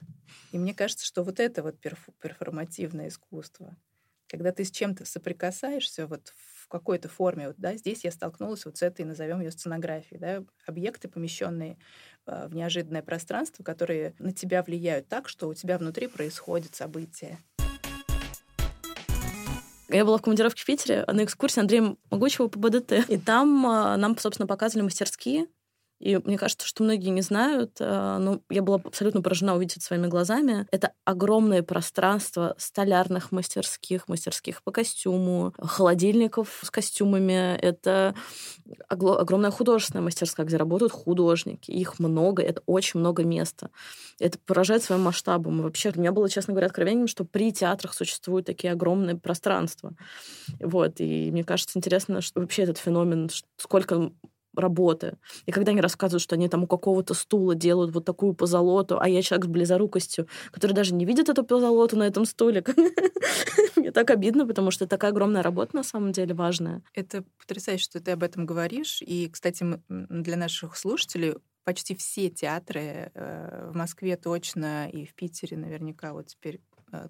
И мне кажется, что вот это вот перф- перформативное искусство. Когда ты с чем-то соприкасаешься вот в какой-то форме, вот, да, здесь я столкнулась вот с этой, назовем ее сценографией, да, объекты, помещенные э, в неожиданное пространство, которые на тебя влияют так, что у тебя внутри происходит событие. Я была в командировке в Питере на экскурсии Андрея Могучего по БДТ. И там а, нам, собственно, показывали мастерские, и мне кажется, что многие не знают, э, но я была абсолютно поражена увидеть своими глазами. Это огромное пространство столярных мастерских, мастерских по костюму, холодильников с костюмами. Это огромная художественная мастерская, где работают художники. Их много, это очень много места. Это поражает своим масштабом. И вообще, у меня было, честно говоря, откровением, что при театрах существуют такие огромные пространства. Вот. И мне кажется, интересно, что вообще этот феномен, сколько работы. И когда они рассказывают, что они там у какого-то стула делают вот такую позолоту, а я человек с близорукостью, который даже не видит эту позолоту на этом стуле, мне так обидно, потому что такая огромная работа на самом деле важная. Это потрясающе, что ты об этом говоришь. И, кстати, для наших слушателей почти все театры э, в Москве точно и в Питере наверняка вот теперь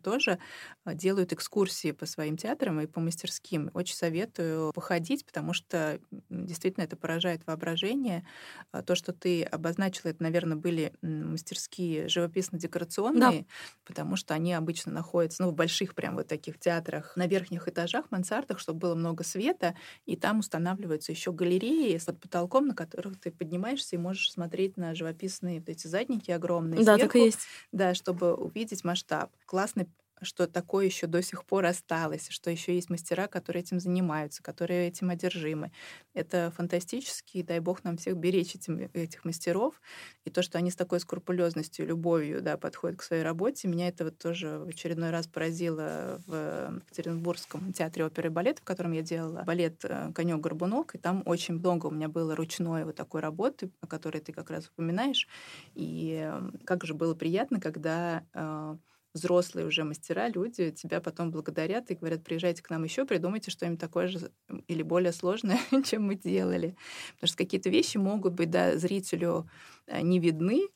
тоже э, делают экскурсии по своим театрам и по мастерским. Очень советую походить, потому что действительно это поражает воображение. А то, что ты обозначила, это, наверное, были мастерские живописно-декорационные, да. потому что они обычно находятся ну, в больших прям вот таких театрах на верхних этажах, мансардах, чтобы было много света, и там устанавливаются еще галереи с под потолком, на которых ты поднимаешься и можешь смотреть на живописные вот эти задники огромные. Да, сверху, так и есть. Да, чтобы увидеть масштаб. Класс классно, что такое еще до сих пор осталось, что еще есть мастера, которые этим занимаются, которые этим одержимы. Это фантастически, и дай бог нам всех беречь этим, этих мастеров. И то, что они с такой скрупулезностью, любовью да, подходят к своей работе, меня это вот тоже в очередной раз поразило в Екатеринбургском театре оперы и балета, в котором я делала балет э, конек горбунок и там очень много у меня было ручной вот такой работы, о которой ты как раз упоминаешь. И как же было приятно, когда э, взрослые уже мастера, люди тебя потом благодарят и говорят, приезжайте к нам еще, придумайте что-нибудь такое же или более сложное, чем мы делали. Потому что какие-то вещи могут быть да, зрителю э, не видны,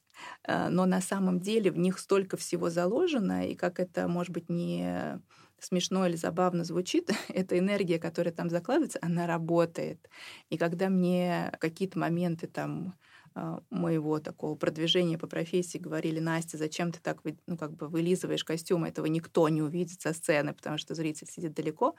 э, но на самом деле в них столько всего заложено, и как это, может быть, не смешно или забавно звучит, эта энергия, которая там закладывается, она работает. И когда мне какие-то моменты там моего такого продвижения по профессии говорили, Настя, зачем ты так ну, как бы вылизываешь костюм, этого никто не увидит со сцены, потому что зритель сидит далеко,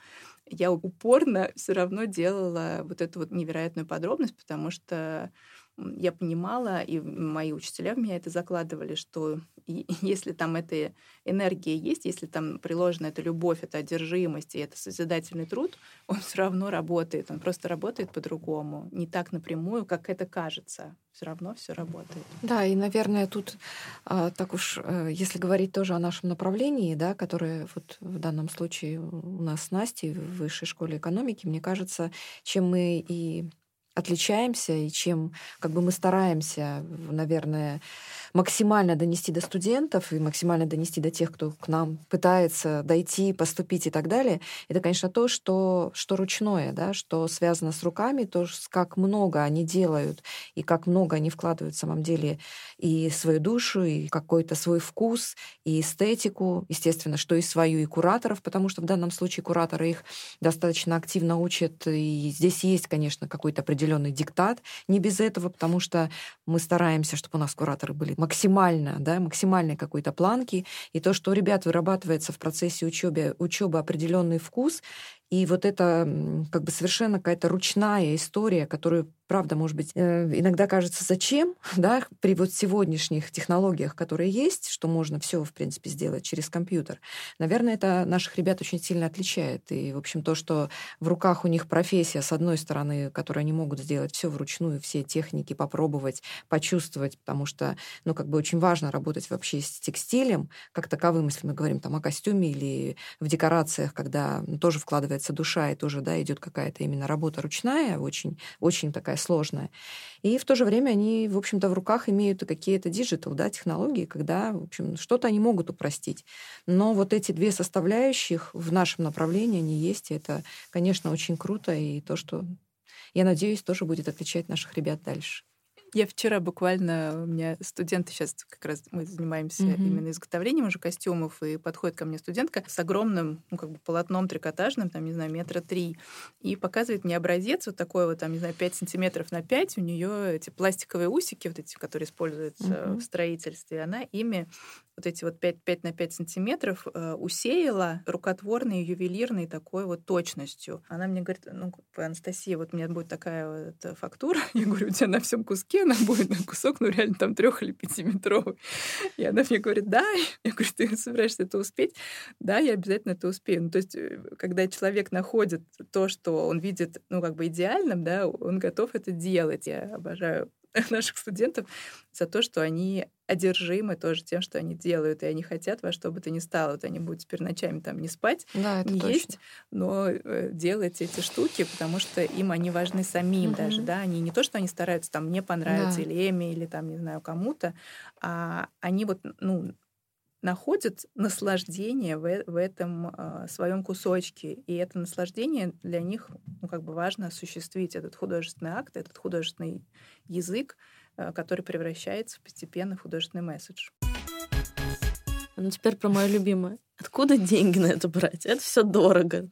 я упорно все равно делала вот эту вот невероятную подробность, потому что я понимала, и мои учителя в меня это закладывали, что если там эта энергия есть, если там приложена эта любовь, эта одержимость и это созидательный труд, он все равно работает. Он просто работает по-другому, не так напрямую, как это кажется. Все равно все работает. Да, и, наверное, тут а, так уж, э, если говорить тоже о нашем направлении, да, которое вот в данном случае у нас с Настей в высшей школе экономики, мне кажется, чем мы и отличаемся и чем как бы мы стараемся, наверное, максимально донести до студентов и максимально донести до тех, кто к нам пытается дойти, поступить и так далее, это, конечно, то, что, что ручное, да, что связано с руками, то, как много они делают и как много они вкладывают в самом деле и свою душу, и какой-то свой вкус, и эстетику, естественно, что и свою, и кураторов, потому что в данном случае кураторы их достаточно активно учат, и здесь есть, конечно, какой-то определенный диктат, не без этого, потому что мы стараемся, чтобы у нас кураторы были максимально, да, максимальной какой-то планки, и то, что у ребят вырабатывается в процессе учебы, учебы определенный вкус, и вот это как бы совершенно какая-то ручная история, которую правда, может быть, э, иногда кажется, зачем, да, при вот сегодняшних технологиях, которые есть, что можно все, в принципе, сделать через компьютер. Наверное, это наших ребят очень сильно отличает. И, в общем, то, что в руках у них профессия, с одной стороны, которую они могут сделать все вручную, все техники попробовать, почувствовать, потому что, ну, как бы очень важно работать вообще с текстилем, как таковым, если мы говорим там о костюме или в декорациях, когда ну, тоже вкладывается душа и тоже, да, идет какая-то именно работа ручная, очень, очень такая сложная. И в то же время они, в общем-то, в руках имеют какие-то digital, да, технологии, когда, в общем, что-то они могут упростить. Но вот эти две составляющих в нашем направлении, они есть, и это, конечно, очень круто, и то, что, я надеюсь, тоже будет отличать наших ребят дальше. Я вчера буквально, у меня студенты сейчас как раз мы занимаемся mm-hmm. именно изготовлением уже костюмов, и подходит ко мне студентка с огромным, ну, как бы полотном трикотажным, там, не знаю, метра три, и показывает мне образец вот такой вот, там, не знаю, 5 сантиметров на 5, у нее эти пластиковые усики, вот эти, которые используются mm-hmm. в строительстве, она ими вот эти вот 5, 5 на 5 сантиметров э, усеяла рукотворной, ювелирной такой вот точностью. Она мне говорит, ну, Анастасия, вот у меня будет такая вот э, фактура. Я говорю, у тебя на всем куске она будет на кусок, ну, реально там трех или пятиметровый. И она мне говорит, да. Я говорю, ты собираешься это успеть? Да, я обязательно это успею. Ну, то есть, э, когда человек находит то, что он видит, ну, как бы идеальным, да, он готов это делать. Я обожаю наших студентов за то, что они одержимы тоже тем, что они делают, и они хотят во что бы то ни стало. Вот они будут теперь ночами там не спать, да, не точно. есть, но э, делать эти штуки, потому что им они важны самим угу. даже, да, они не то, что они стараются там мне понравиться, да. или Эми, или там, не знаю, кому-то, а они вот, ну, находят наслаждение в, в этом э, своем кусочке. И это наслаждение для них ну, как бы важно осуществить, этот художественный акт, этот художественный язык, э, который превращается постепенно в художественный месседж. Ну, теперь про мое любимое. Откуда деньги на это брать? Это все дорого.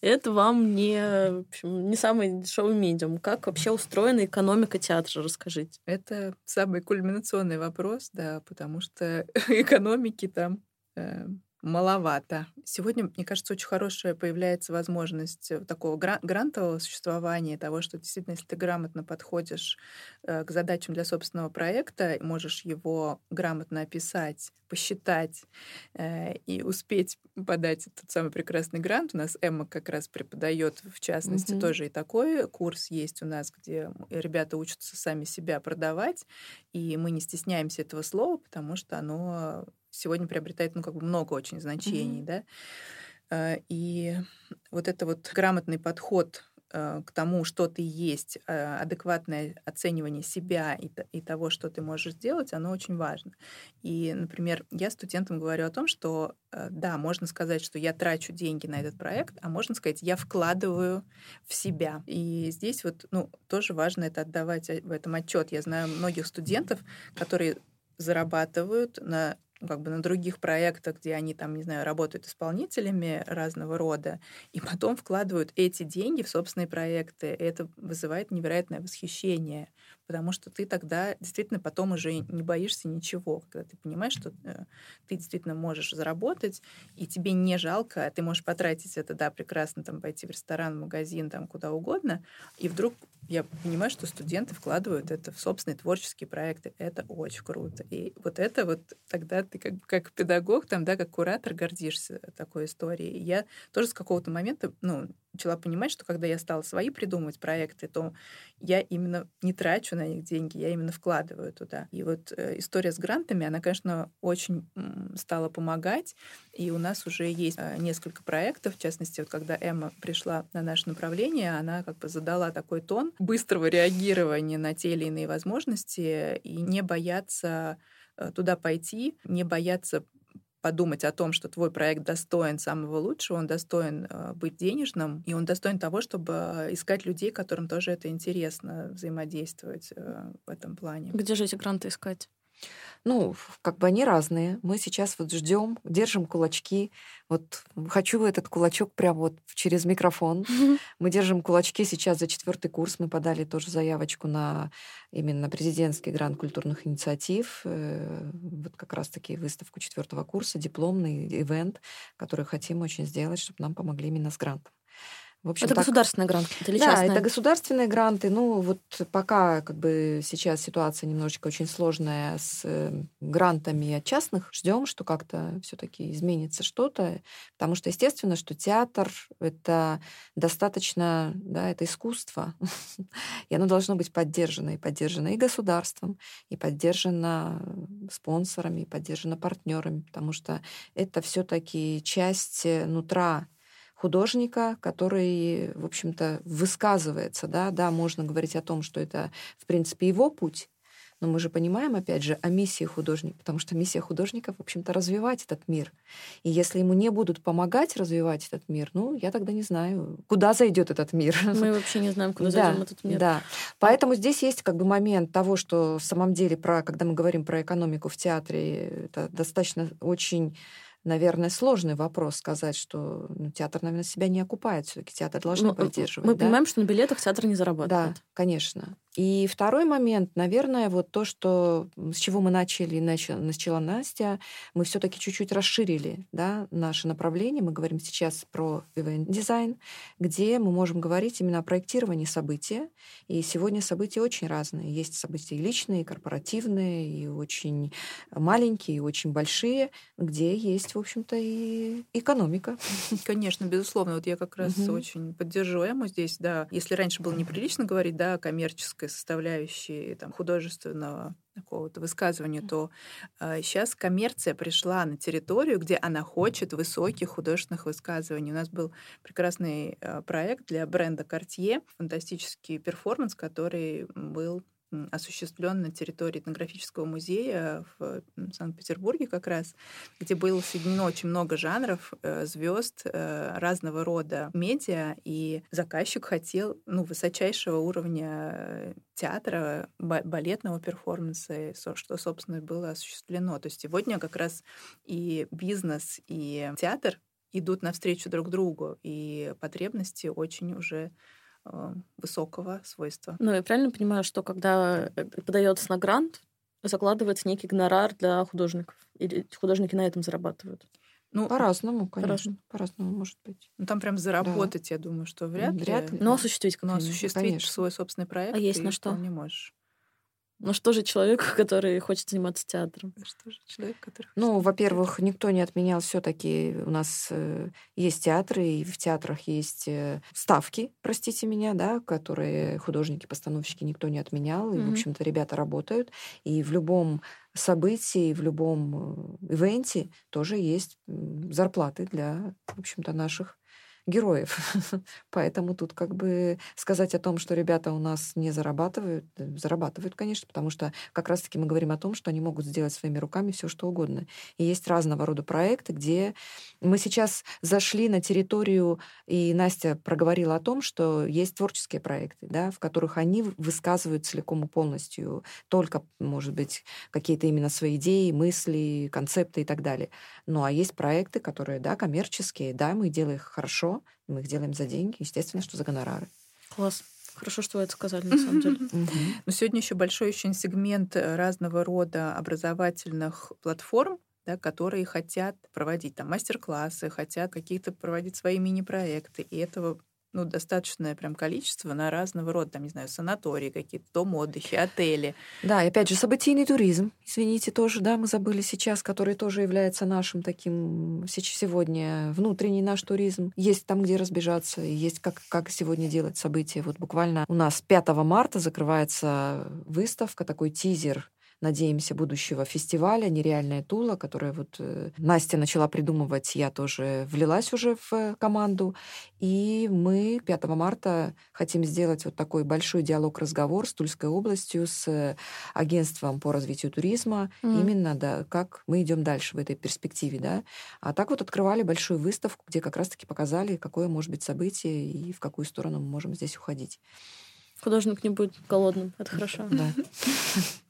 Это вам не, в общем, не самый дешевый медиум. Как вообще устроена экономика театра, расскажите. Это самый кульминационный вопрос, да, потому что экономики там э, маловато. Сегодня, мне кажется, очень хорошая появляется возможность э, такого грантового существования, того, что действительно, если ты грамотно подходишь э, к задачам для собственного проекта, можешь его грамотно описать, посчитать э, и успеть подать этот самый прекрасный грант. У нас Эмма как раз преподает, в частности, mm-hmm. тоже и такой курс есть у нас, где ребята учатся сами себя продавать, и мы не стесняемся этого слова, потому что оно сегодня приобретает, ну, как бы много очень значений, mm-hmm. да. А, и вот это вот грамотный подход а, к тому, что ты есть, а, адекватное оценивание себя и, и того, что ты можешь сделать, оно очень важно. И, например, я студентам говорю о том, что да, можно сказать, что я трачу деньги на этот проект, а можно сказать, я вкладываю в себя. И здесь вот, ну, тоже важно это отдавать в этом отчет. Я знаю многих студентов, которые зарабатывают на как бы на других проектах, где они там, не знаю, работают исполнителями разного рода, и потом вкладывают эти деньги в собственные проекты. И это вызывает невероятное восхищение потому что ты тогда действительно потом уже не боишься ничего, когда ты понимаешь, что э, ты действительно можешь заработать, и тебе не жалко, ты можешь потратить это, да, прекрасно, там, пойти в ресторан, в магазин, там, куда угодно, и вдруг я понимаю, что студенты вкладывают это в собственные творческие проекты. Это очень круто. И вот это вот тогда ты как, как педагог, там, да, как куратор гордишься такой историей. Я тоже с какого-то момента, ну, начала понимать, что когда я стала свои придумывать проекты, то я именно не трачу на них деньги, я именно вкладываю туда. И вот э, история с грантами, она, конечно, очень стала помогать. И у нас уже есть э, несколько проектов, в частности, вот когда Эмма пришла на наше направление, она как бы задала такой тон быстрого реагирования на те или иные возможности и не бояться э, туда пойти, не бояться подумать о том, что твой проект достоин самого лучшего, он достоин э, быть денежным, и он достоин того, чтобы искать людей, которым тоже это интересно, взаимодействовать э, в этом плане. Где же эти гранты искать? Ну, как бы они разные. Мы сейчас вот ждем, держим кулачки. Вот хочу этот кулачок прям вот через микрофон. Мы держим кулачки сейчас за четвертый курс. Мы подали тоже заявочку на именно президентский грант культурных инициатив. Э, вот как раз-таки выставку четвертого курса, дипломный ивент, который хотим очень сделать, чтобы нам помогли именно с грантом. В общем, это так... государственный грант или Да, это государственные гранты. Ну, вот пока как бы сейчас ситуация немножечко очень сложная с э, грантами от частных, ждем, что как-то все-таки изменится что-то, потому что естественно, что театр это достаточно, да, это искусство, и оно должно быть поддержано и поддержано и государством, и поддержано спонсорами, и поддержано партнерами, потому что это все-таки часть э, нутра художника, который, в общем-то, высказывается, да, да, можно говорить о том, что это, в принципе, его путь, но мы же понимаем, опять же, о миссии художника, потому что миссия художника, в общем-то, развивать этот мир. И если ему не будут помогать развивать этот мир, ну, я тогда не знаю, куда зайдет этот мир. Мы вообще не знаем, куда да, зайдем этот мир. Да. Поэтому здесь есть как бы момент того, что в самом деле, про, когда мы говорим про экономику в театре, это достаточно очень наверное, сложный вопрос сказать, что ну, театр, наверное, себя не окупает. Все-таки театр должен Ну, поддерживать. Мы да? понимаем, что на билетах театр не зарабатывает. Да, конечно. И второй момент, наверное, вот то, что с чего мы начали, начала, начала Настя, мы все-таки чуть-чуть расширили да, наше направление. Мы говорим сейчас про ивент-дизайн, где мы можем говорить именно о проектировании события. И сегодня события очень разные. Есть события и личные, и корпоративные, и очень маленькие, и очень большие, где есть, в общем-то, и экономика. Конечно, безусловно. Вот я как раз Мгм. очень поддерживаю Эму здесь, да. Если раньше было неприлично говорить, да, о коммерческой составляющей там, художественного какого-то высказывания, то сейчас коммерция пришла на территорию, где она хочет высоких художественных высказываний. У нас был прекрасный э, проект для бренда Cartier, фантастический перформанс, который был осуществлен на территории этнографического музея в Санкт-Петербурге как раз, где было соединено очень много жанров, звезд, разного рода медиа, и заказчик хотел ну, высочайшего уровня э, театра, ба- балетного перформанса, что, собственно, было осуществлено. То есть сегодня как раз и бизнес, и театр идут навстречу друг другу, и потребности очень уже э, высокого свойства. Ну, я правильно понимаю, что когда э, подается на грант, закладывается некий гонорар для художников? Или художники на этом зарабатывают? Ну, По-разному, конечно. По-разному. Может быть. ну, там прям заработать, я думаю, что вряд, Вряд ли. ли. Но осуществить Но как минимум. осуществить конечно. свой собственный проект А есть на что? не можешь. Ну что же человек, который хочет заниматься театром? Что же человек, который... Ну, во-первых, никто не отменял все-таки. У нас э, есть театры, и в театрах есть э, ставки, простите меня, да, которые художники, постановщики никто не отменял. И, в Мгм. общем-то, ребята работают. И в любом событии, в любом э, ивенте тоже есть зарплаты для, в общем-то, наших героев. Поэтому тут как бы сказать о том, что ребята у нас не зарабатывают, э, зарабатывают, конечно, потому что как раз-таки мы говорим о том, что они могут сделать своими руками все что угодно. И есть разного рода проекты, где мы сейчас зашли на территорию, и Настя проговорила о том, что есть творческие проекты, да, в которых они высказывают целиком и полностью только, может быть, какие-то именно свои идеи, мысли, концепты и так далее. Ну а есть проекты, которые, да, коммерческие, да, мы делаем их хорошо, мы их делаем за деньги, естественно, что за гонорары. Класс. Хорошо, что вы это сказали, на самом деле. Но сегодня еще большой очень сегмент э, разного рода образовательных платформ, да, которые хотят проводить там мастер-классы, хотят какие-то проводить свои мини-проекты. И этого ну, достаточное прям количество на разного рода, там, не знаю, санатории какие-то, дом отдыха, отели. Да, и опять же, событийный туризм, извините, тоже, да, мы забыли сейчас, который тоже является нашим таким сегодня, внутренний наш туризм. Есть там, где разбежаться, есть как, как сегодня делать события. Вот буквально у нас 5 марта закрывается выставка, такой тизер надеемся, будущего фестиваля «Нереальная Тула», которая вот э, Настя начала придумывать, я тоже влилась уже в э, команду. И мы 5 марта хотим сделать вот такой большой диалог-разговор с Тульской областью, с э, агентством по развитию туризма. Мгм. Именно, да, как мы идем дальше в этой перспективе, да. А так вот открывали большую выставку, где как раз-таки показали, какое может быть событие и в какую сторону мы можем здесь уходить. Художник не будет голодным. Это хорошо. Да.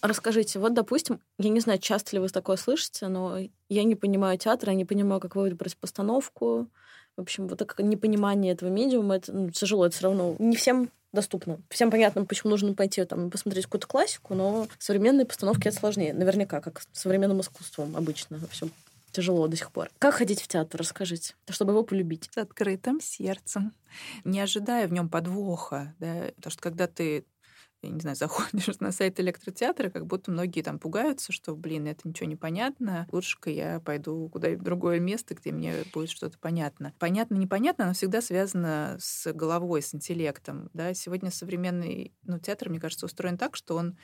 Расскажите, вот, допустим, я не знаю, часто ли вы такое слышите, но я не понимаю театра, не понимаю, как выбрать постановку. В общем, вот это непонимание этого медиума, это ну, тяжело, это все равно не всем доступно. Всем понятно, почему нужно пойти там, посмотреть какую-то классику, но современные постановки это сложнее. Наверняка, как современным искусством обычно во всем тяжело до сих пор. Как ходить в театр, расскажите, чтобы его полюбить? С открытым сердцем, не ожидая в нем подвоха, да, потому что когда ты я не знаю, заходишь на сайт электротеатра, как будто многие там пугаются, что, блин, это ничего не понятно, лучше-ка я пойду куда-нибудь другое место, где мне будет что-то понятно. Понятно, непонятно, оно всегда связано с головой, с интеллектом. Да? Сегодня современный ну, театр, мне кажется, устроен так, что он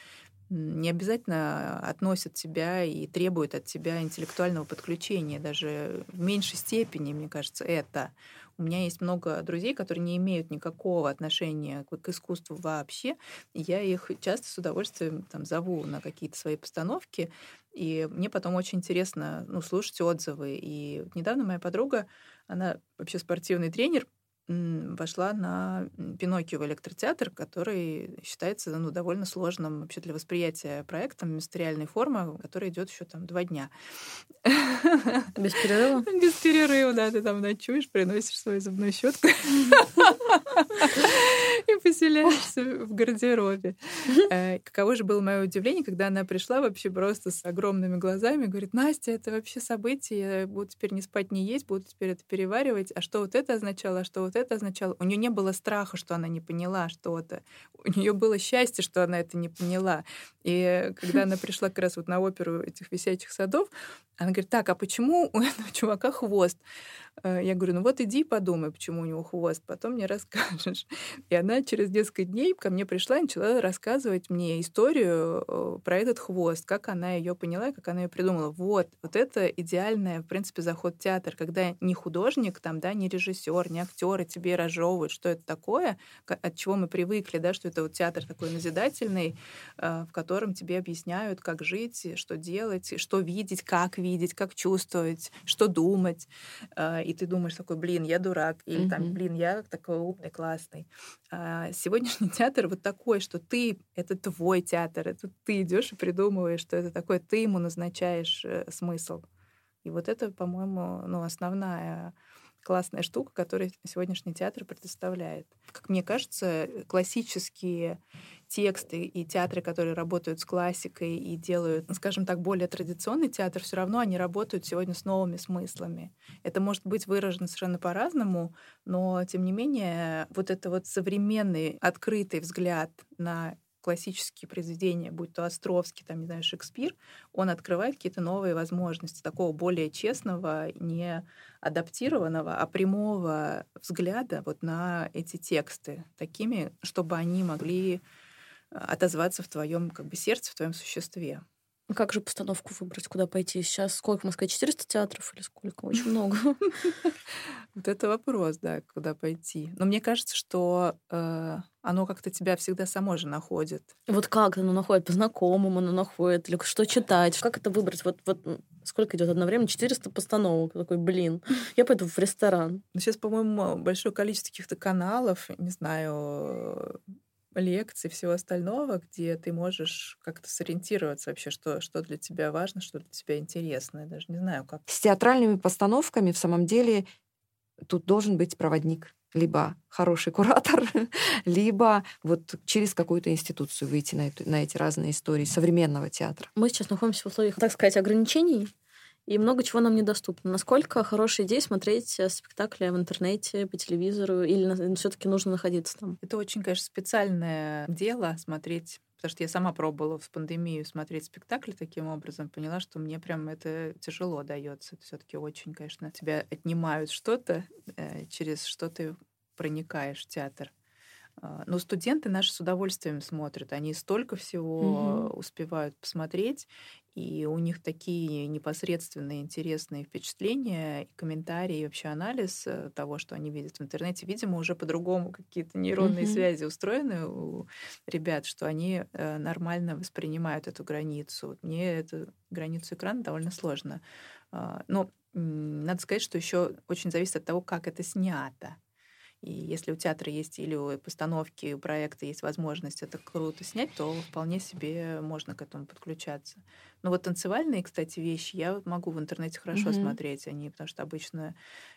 не обязательно относит тебя и требует от тебя интеллектуального подключения, даже в меньшей степени, мне кажется, это. У меня есть много друзей, которые не имеют никакого отношения к, к искусству вообще. Я их часто с удовольствием там, зову на какие-то свои постановки. И мне потом очень интересно ну, слушать отзывы. И недавно моя подруга, она вообще спортивный тренер, вошла на Пиноккио в электротеатр, который считается ну, довольно сложным вообще для восприятия проектом мистериальной формы, который идет еще там два дня. Без перерыва? Без перерыва, да. Ты там ночуешь, приносишь свою зубную щетку и поселяешься в гардеробе. Э, каково же было мое удивление, когда она пришла вообще просто с огромными глазами, говорит, Настя, это вообще событие, я буду теперь не спать, не есть, буду теперь это переваривать. А что вот это означало, а что вот это означало? У нее не было страха, что она не поняла что-то. У нее было счастье, что она это не поняла. И когда она пришла как раз вот на оперу этих висячих садов, она говорит, так, а почему у этого чувака хвост? Э, я говорю, ну вот иди подумай, почему у него хвост, потом мне расскажешь. И она через несколько дней ко мне пришла и начала рассказывать мне историю э, про этот хвост, как она ее поняла, как она ее придумала. Вот, вот это идеальная, в принципе, заход в театр, когда не художник, там, да, не режиссер, не актеры тебе разжевывают, что это такое, от чего мы привыкли, да, что это вот театр такой назидательный, э, в котором тебе объясняют, как жить, что делать, что видеть, как видеть, как чувствовать, что думать и ты думаешь такой, блин, я дурак, или mm-hmm. там, блин, я такой умный, классный. А сегодняшний театр вот такой, что ты, это твой театр, это ты идешь и придумываешь, что это такое, ты ему назначаешь э, смысл. И вот это, по-моему, ну, основная классная штука, которую сегодняшний театр предоставляет. Как мне кажется, классические тексты и театры, которые работают с классикой и делают, ну, скажем так, более традиционный театр, все равно они работают сегодня с новыми смыслами. Это может быть выражено совершенно по-разному, но тем не менее вот это вот современный открытый взгляд на классические произведения, будь то Островский, там, не знаю, Шекспир, он открывает какие-то новые возможности такого более честного, не адаптированного, а прямого взгляда вот на эти тексты, такими, чтобы они могли отозваться в твоем как бы сердце, в твоем существе. Как же постановку выбрать, куда пойти? Сейчас сколько в Москве? 400 театров или сколько? Очень много. Вот это вопрос, да, куда пойти. Но мне кажется, что э, оно как-то тебя всегда само же находит. Вот как оно находит? По знакомым оно находит? Или что читать? Как это выбрать? Вот, вот сколько идет одновременно? 400 постановок. Такой, блин, я пойду в ресторан. Ну, сейчас, по-моему, большое количество каких-то каналов, не знаю, лекций, всего остального, где ты можешь как-то сориентироваться вообще, что, что для тебя важно, что для тебя интересно. Я даже не знаю, как. С театральными постановками в самом деле тут должен быть проводник либо хороший куратор, либо вот через какую-то институцию выйти на, эту, на эти разные истории современного театра. Мы сейчас находимся в условиях, так сказать, ограничений, и много чего нам недоступно. Насколько хорошая идея смотреть э, спектакли в интернете, по телевизору, или все-таки нужно находиться там? Это очень, конечно, специальное дело смотреть потому что я сама пробовала в пандемию смотреть спектакли таким образом, поняла, что мне прям это тяжело дается. Это все-таки очень, конечно, тебя отнимают что-то, э, через что ты проникаешь в театр. А, но студенты наши с удовольствием смотрят. Они столько всего угу. успевают посмотреть, и у них такие непосредственные интересные впечатления, и комментарии, и вообще анализ э, того, что они видят в интернете. Видимо, уже по-другому какие-то нейронные угу. связи устроены у ребят, что они э, нормально воспринимают эту границу. Мне эту границу экрана довольно сложно. А, но надо сказать, что еще очень зависит от того, как это снято. И если у театра есть или у постановки, у проекта есть возможность это круто снять, то вполне себе можно к этому подключаться. Но вот танцевальные, кстати, вещи я могу в интернете хорошо mm-hmm. смотреть, они, потому что обычно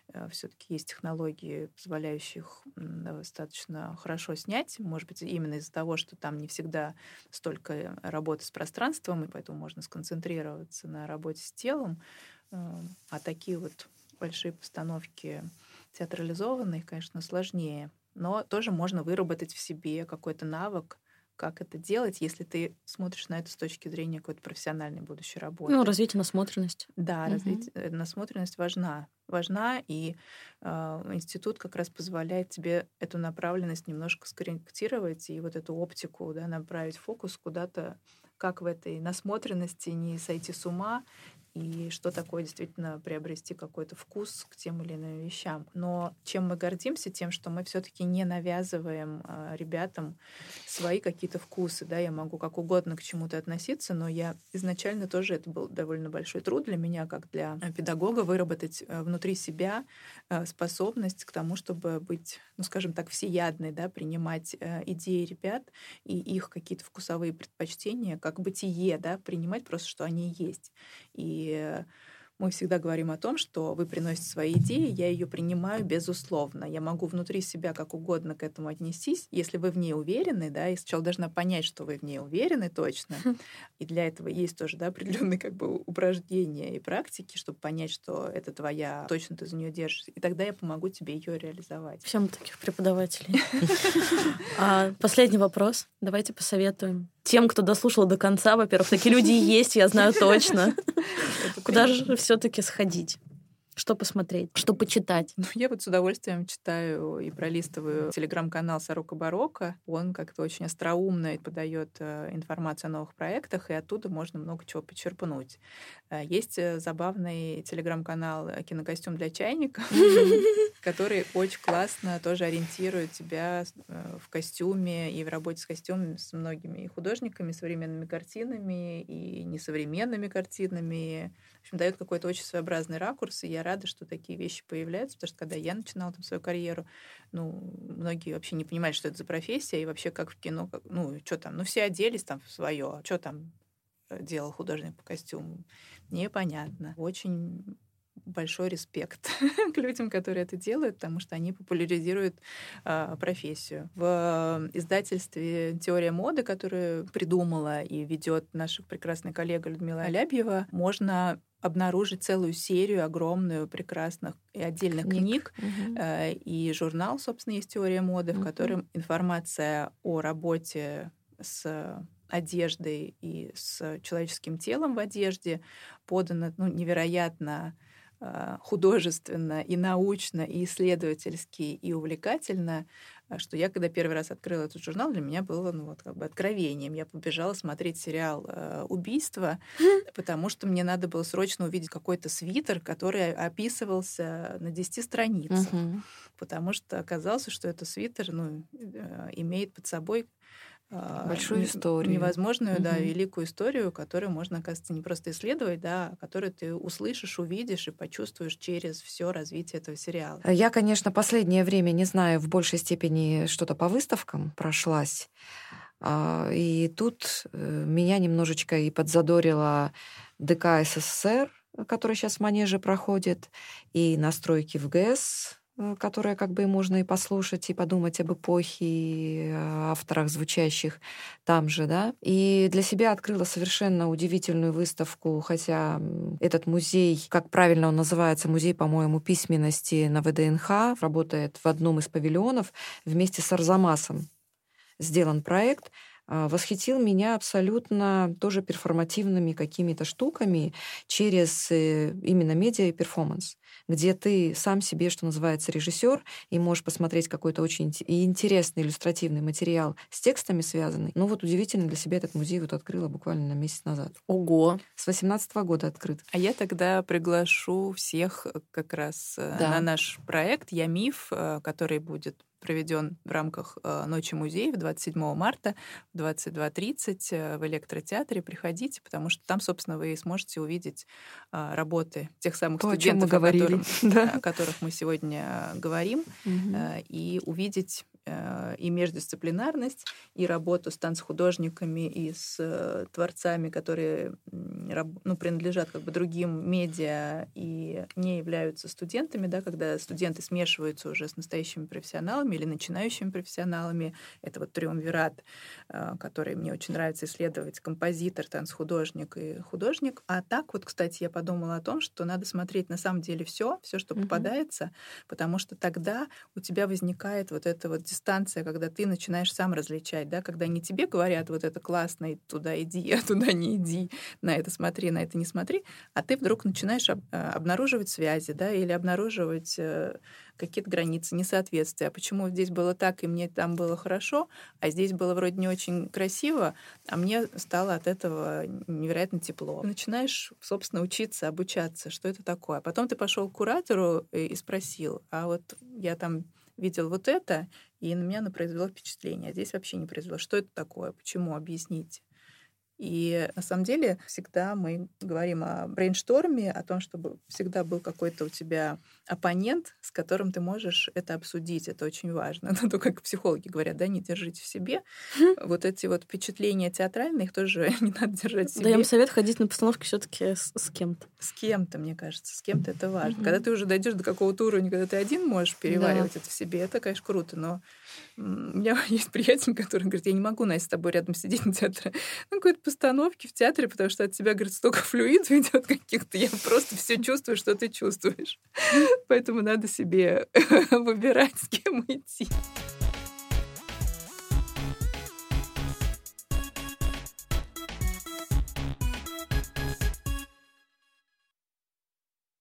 э, все-таки есть технологии, позволяющие их достаточно хорошо снять. Может быть, именно из-за того, что там не всегда столько работы с пространством, и поэтому можно сконцентрироваться на работе с телом. А такие вот большие постановки театрализованные, конечно, сложнее. Но тоже можно выработать в себе какой-то навык, как это делать, если ты смотришь на это с точки зрения какой-то профессиональной будущей работы. Ну, развитие насмотренности. Да, угу. развитие, э, насмотренность важна. Важна, и э, институт как раз позволяет тебе эту направленность немножко скорректировать и вот эту оптику да, направить фокус куда-то, как в этой насмотренности не сойти с ума и что такое действительно приобрести какой-то вкус к тем или иным вещам. Но чем мы гордимся? Тем, что мы все-таки не навязываем э, ребятам свои какие-то вкусы. Да? Я могу как угодно к чему-то относиться, но я изначально тоже это был довольно большой труд для меня, как для педагога, выработать э, внутри себя э, способность к тому, чтобы быть, ну, скажем так, всеядной, да? принимать э, идеи ребят и их какие-то вкусовые предпочтения как бытие, да? принимать просто, что они есть. И мы всегда говорим о том, что вы приносите свои идеи, я ее принимаю безусловно. Я могу внутри себя как угодно к этому отнестись, если вы в ней уверены, да, и сначала должна понять, что вы в ней уверены точно. И для этого есть тоже, да, определенные как бы упражнения и практики, чтобы понять, что это твоя, точно ты за нее держишься. И тогда я помогу тебе ее реализовать. Всем таких преподавателей. А, последний вопрос. Давайте посоветуем тем, кто дослушал до конца, во-первых, такие люди есть, я знаю точно. Куда же все-таки сходить? Что посмотреть, что почитать? Ну, я вот с удовольствием читаю и пролистываю телеграм-канал Сорока Барока. Он как-то очень остроумно подает э, информацию о новых проектах, и оттуда можно много чего почерпнуть. Э, есть э, забавный телеграм-канал «Кинокостюм для чайника», который очень классно тоже ориентирует тебя в костюме и в работе с костюмом с многими художниками, современными картинами и несовременными картинами. Общем, дает какой-то очень своеобразный ракурс, и я рада, что такие вещи появляются, потому что когда я начинала там свою карьеру, ну, многие вообще не понимали, что это за профессия, и вообще как в кино, как, ну, что там, ну, все оделись там в свое, а что там э, делал художник по костюму, непонятно. Очень большой респект к людям, которые это делают, потому что они популяризируют э, профессию. В издательстве «Теория моды», которую придумала и ведет наша прекрасная коллега Людмила Алябьева, можно обнаружить целую серию огромную прекрасных и отдельных книг, книг угу. э, и журнал, собственно, есть теория моды, угу. в котором информация о работе с одеждой и с человеческим телом в одежде подана ну, невероятно э, художественно и научно, и исследовательски, и увлекательно, а что я, когда первый раз открыла этот журнал, для меня было ну, вот, как бы откровением. Я побежала смотреть сериал э, «Убийство», потому что мне надо было срочно увидеть какой-то свитер, который описывался на 10 страницах. Потому что оказалось, что этот свитер ну, э, имеет под собой большую историю. Невозможную, угу. да, великую историю, которую можно, оказывается, не просто исследовать, да, а которую ты услышишь, увидишь и почувствуешь через все развитие этого сериала. Я, конечно, последнее время, не знаю, в большей степени что-то по выставкам прошлась. А, и тут э, меня немножечко и подзадорила ДК СССР, который сейчас в Манеже проходит, и настройки в ГЭС, которое как бы можно и послушать, и подумать об эпохе, и авторах, звучащих там же, да. И для себя открыла совершенно удивительную выставку, хотя этот музей, как правильно он называется, музей, по-моему, письменности на ВДНХ, работает в одном из павильонов вместе с Арзамасом. Сделан проект — восхитил меня абсолютно тоже перформативными какими-то штуками через э, именно медиа и перформанс, где ты сам себе, что называется, режиссер, и можешь посмотреть какой-то очень интересный иллюстративный материал с текстами связанный. Ну вот удивительно для себя этот музей вот открыла буквально на месяц назад. Ого! С 18 года открыт. А я тогда приглашу всех э, как раз э, да. на наш проект «Я миф», который будет проведен в рамках э, Ночи музеев 27 марта в 22.30 э, в электротеатре. Приходите, потому что там, собственно, вы сможете увидеть э, работы тех самых То, студентов, о, о, которых, да. о которых мы сегодня говорим, угу. и увидеть и междисциплинарность, и работу с танцхудожниками, и с творцами, которые ну, принадлежат как бы другим медиа и не являются студентами, да, когда студенты смешиваются уже с настоящими профессионалами или начинающими профессионалами. Это вот триумвират, э, который мне очень нравится исследовать, композитор, танцхудожник и художник. А так вот, кстати, я подумала о том, что надо смотреть на самом деле все, все, что mm-hmm. попадается, потому что тогда у тебя возникает вот эта вот дистанция, когда ты начинаешь сам различать, да, когда не тебе говорят, вот это классно, и туда иди, а туда не иди, на это смотри, на это не смотри, а ты вдруг начинаешь об, э, обнаруживать связи, да, или обнаруживать э, какие-то границы, несоответствия. А почему здесь было так, и мне там было хорошо, а здесь было вроде не очень красиво, а мне стало от этого невероятно тепло. начинаешь, собственно, учиться, обучаться, что это такое. А потом ты пошел к куратору и спросил, а вот я там видел вот это, и на меня оно произвело впечатление, а здесь вообще не произвело. Что это такое? Почему? Объясните. И на самом деле всегда мы говорим о брейншторме, о том, чтобы всегда был какой-то у тебя оппонент, с которым ты можешь это обсудить. Это очень важно. Но то, как психологи говорят, да, не держите в себе. Вот эти вот впечатления театральные, их тоже не надо держать в себе. Даем совет ходить на постановки все таки с, с кем-то. С кем-то, мне кажется, с кем-то это важно. Когда ты уже дойдешь до какого-то уровня, когда ты один можешь переваривать это в себе, это, конечно, круто, но у меня есть приятель, который говорит, я не могу, Настя, с тобой рядом сидеть на театре. Ну, какой-то постановки в театре, потому что от тебя, говорит, столько флюидов идет каких-то. Я просто все чувствую, что ты чувствуешь. Поэтому надо себе выбирать, с кем идти.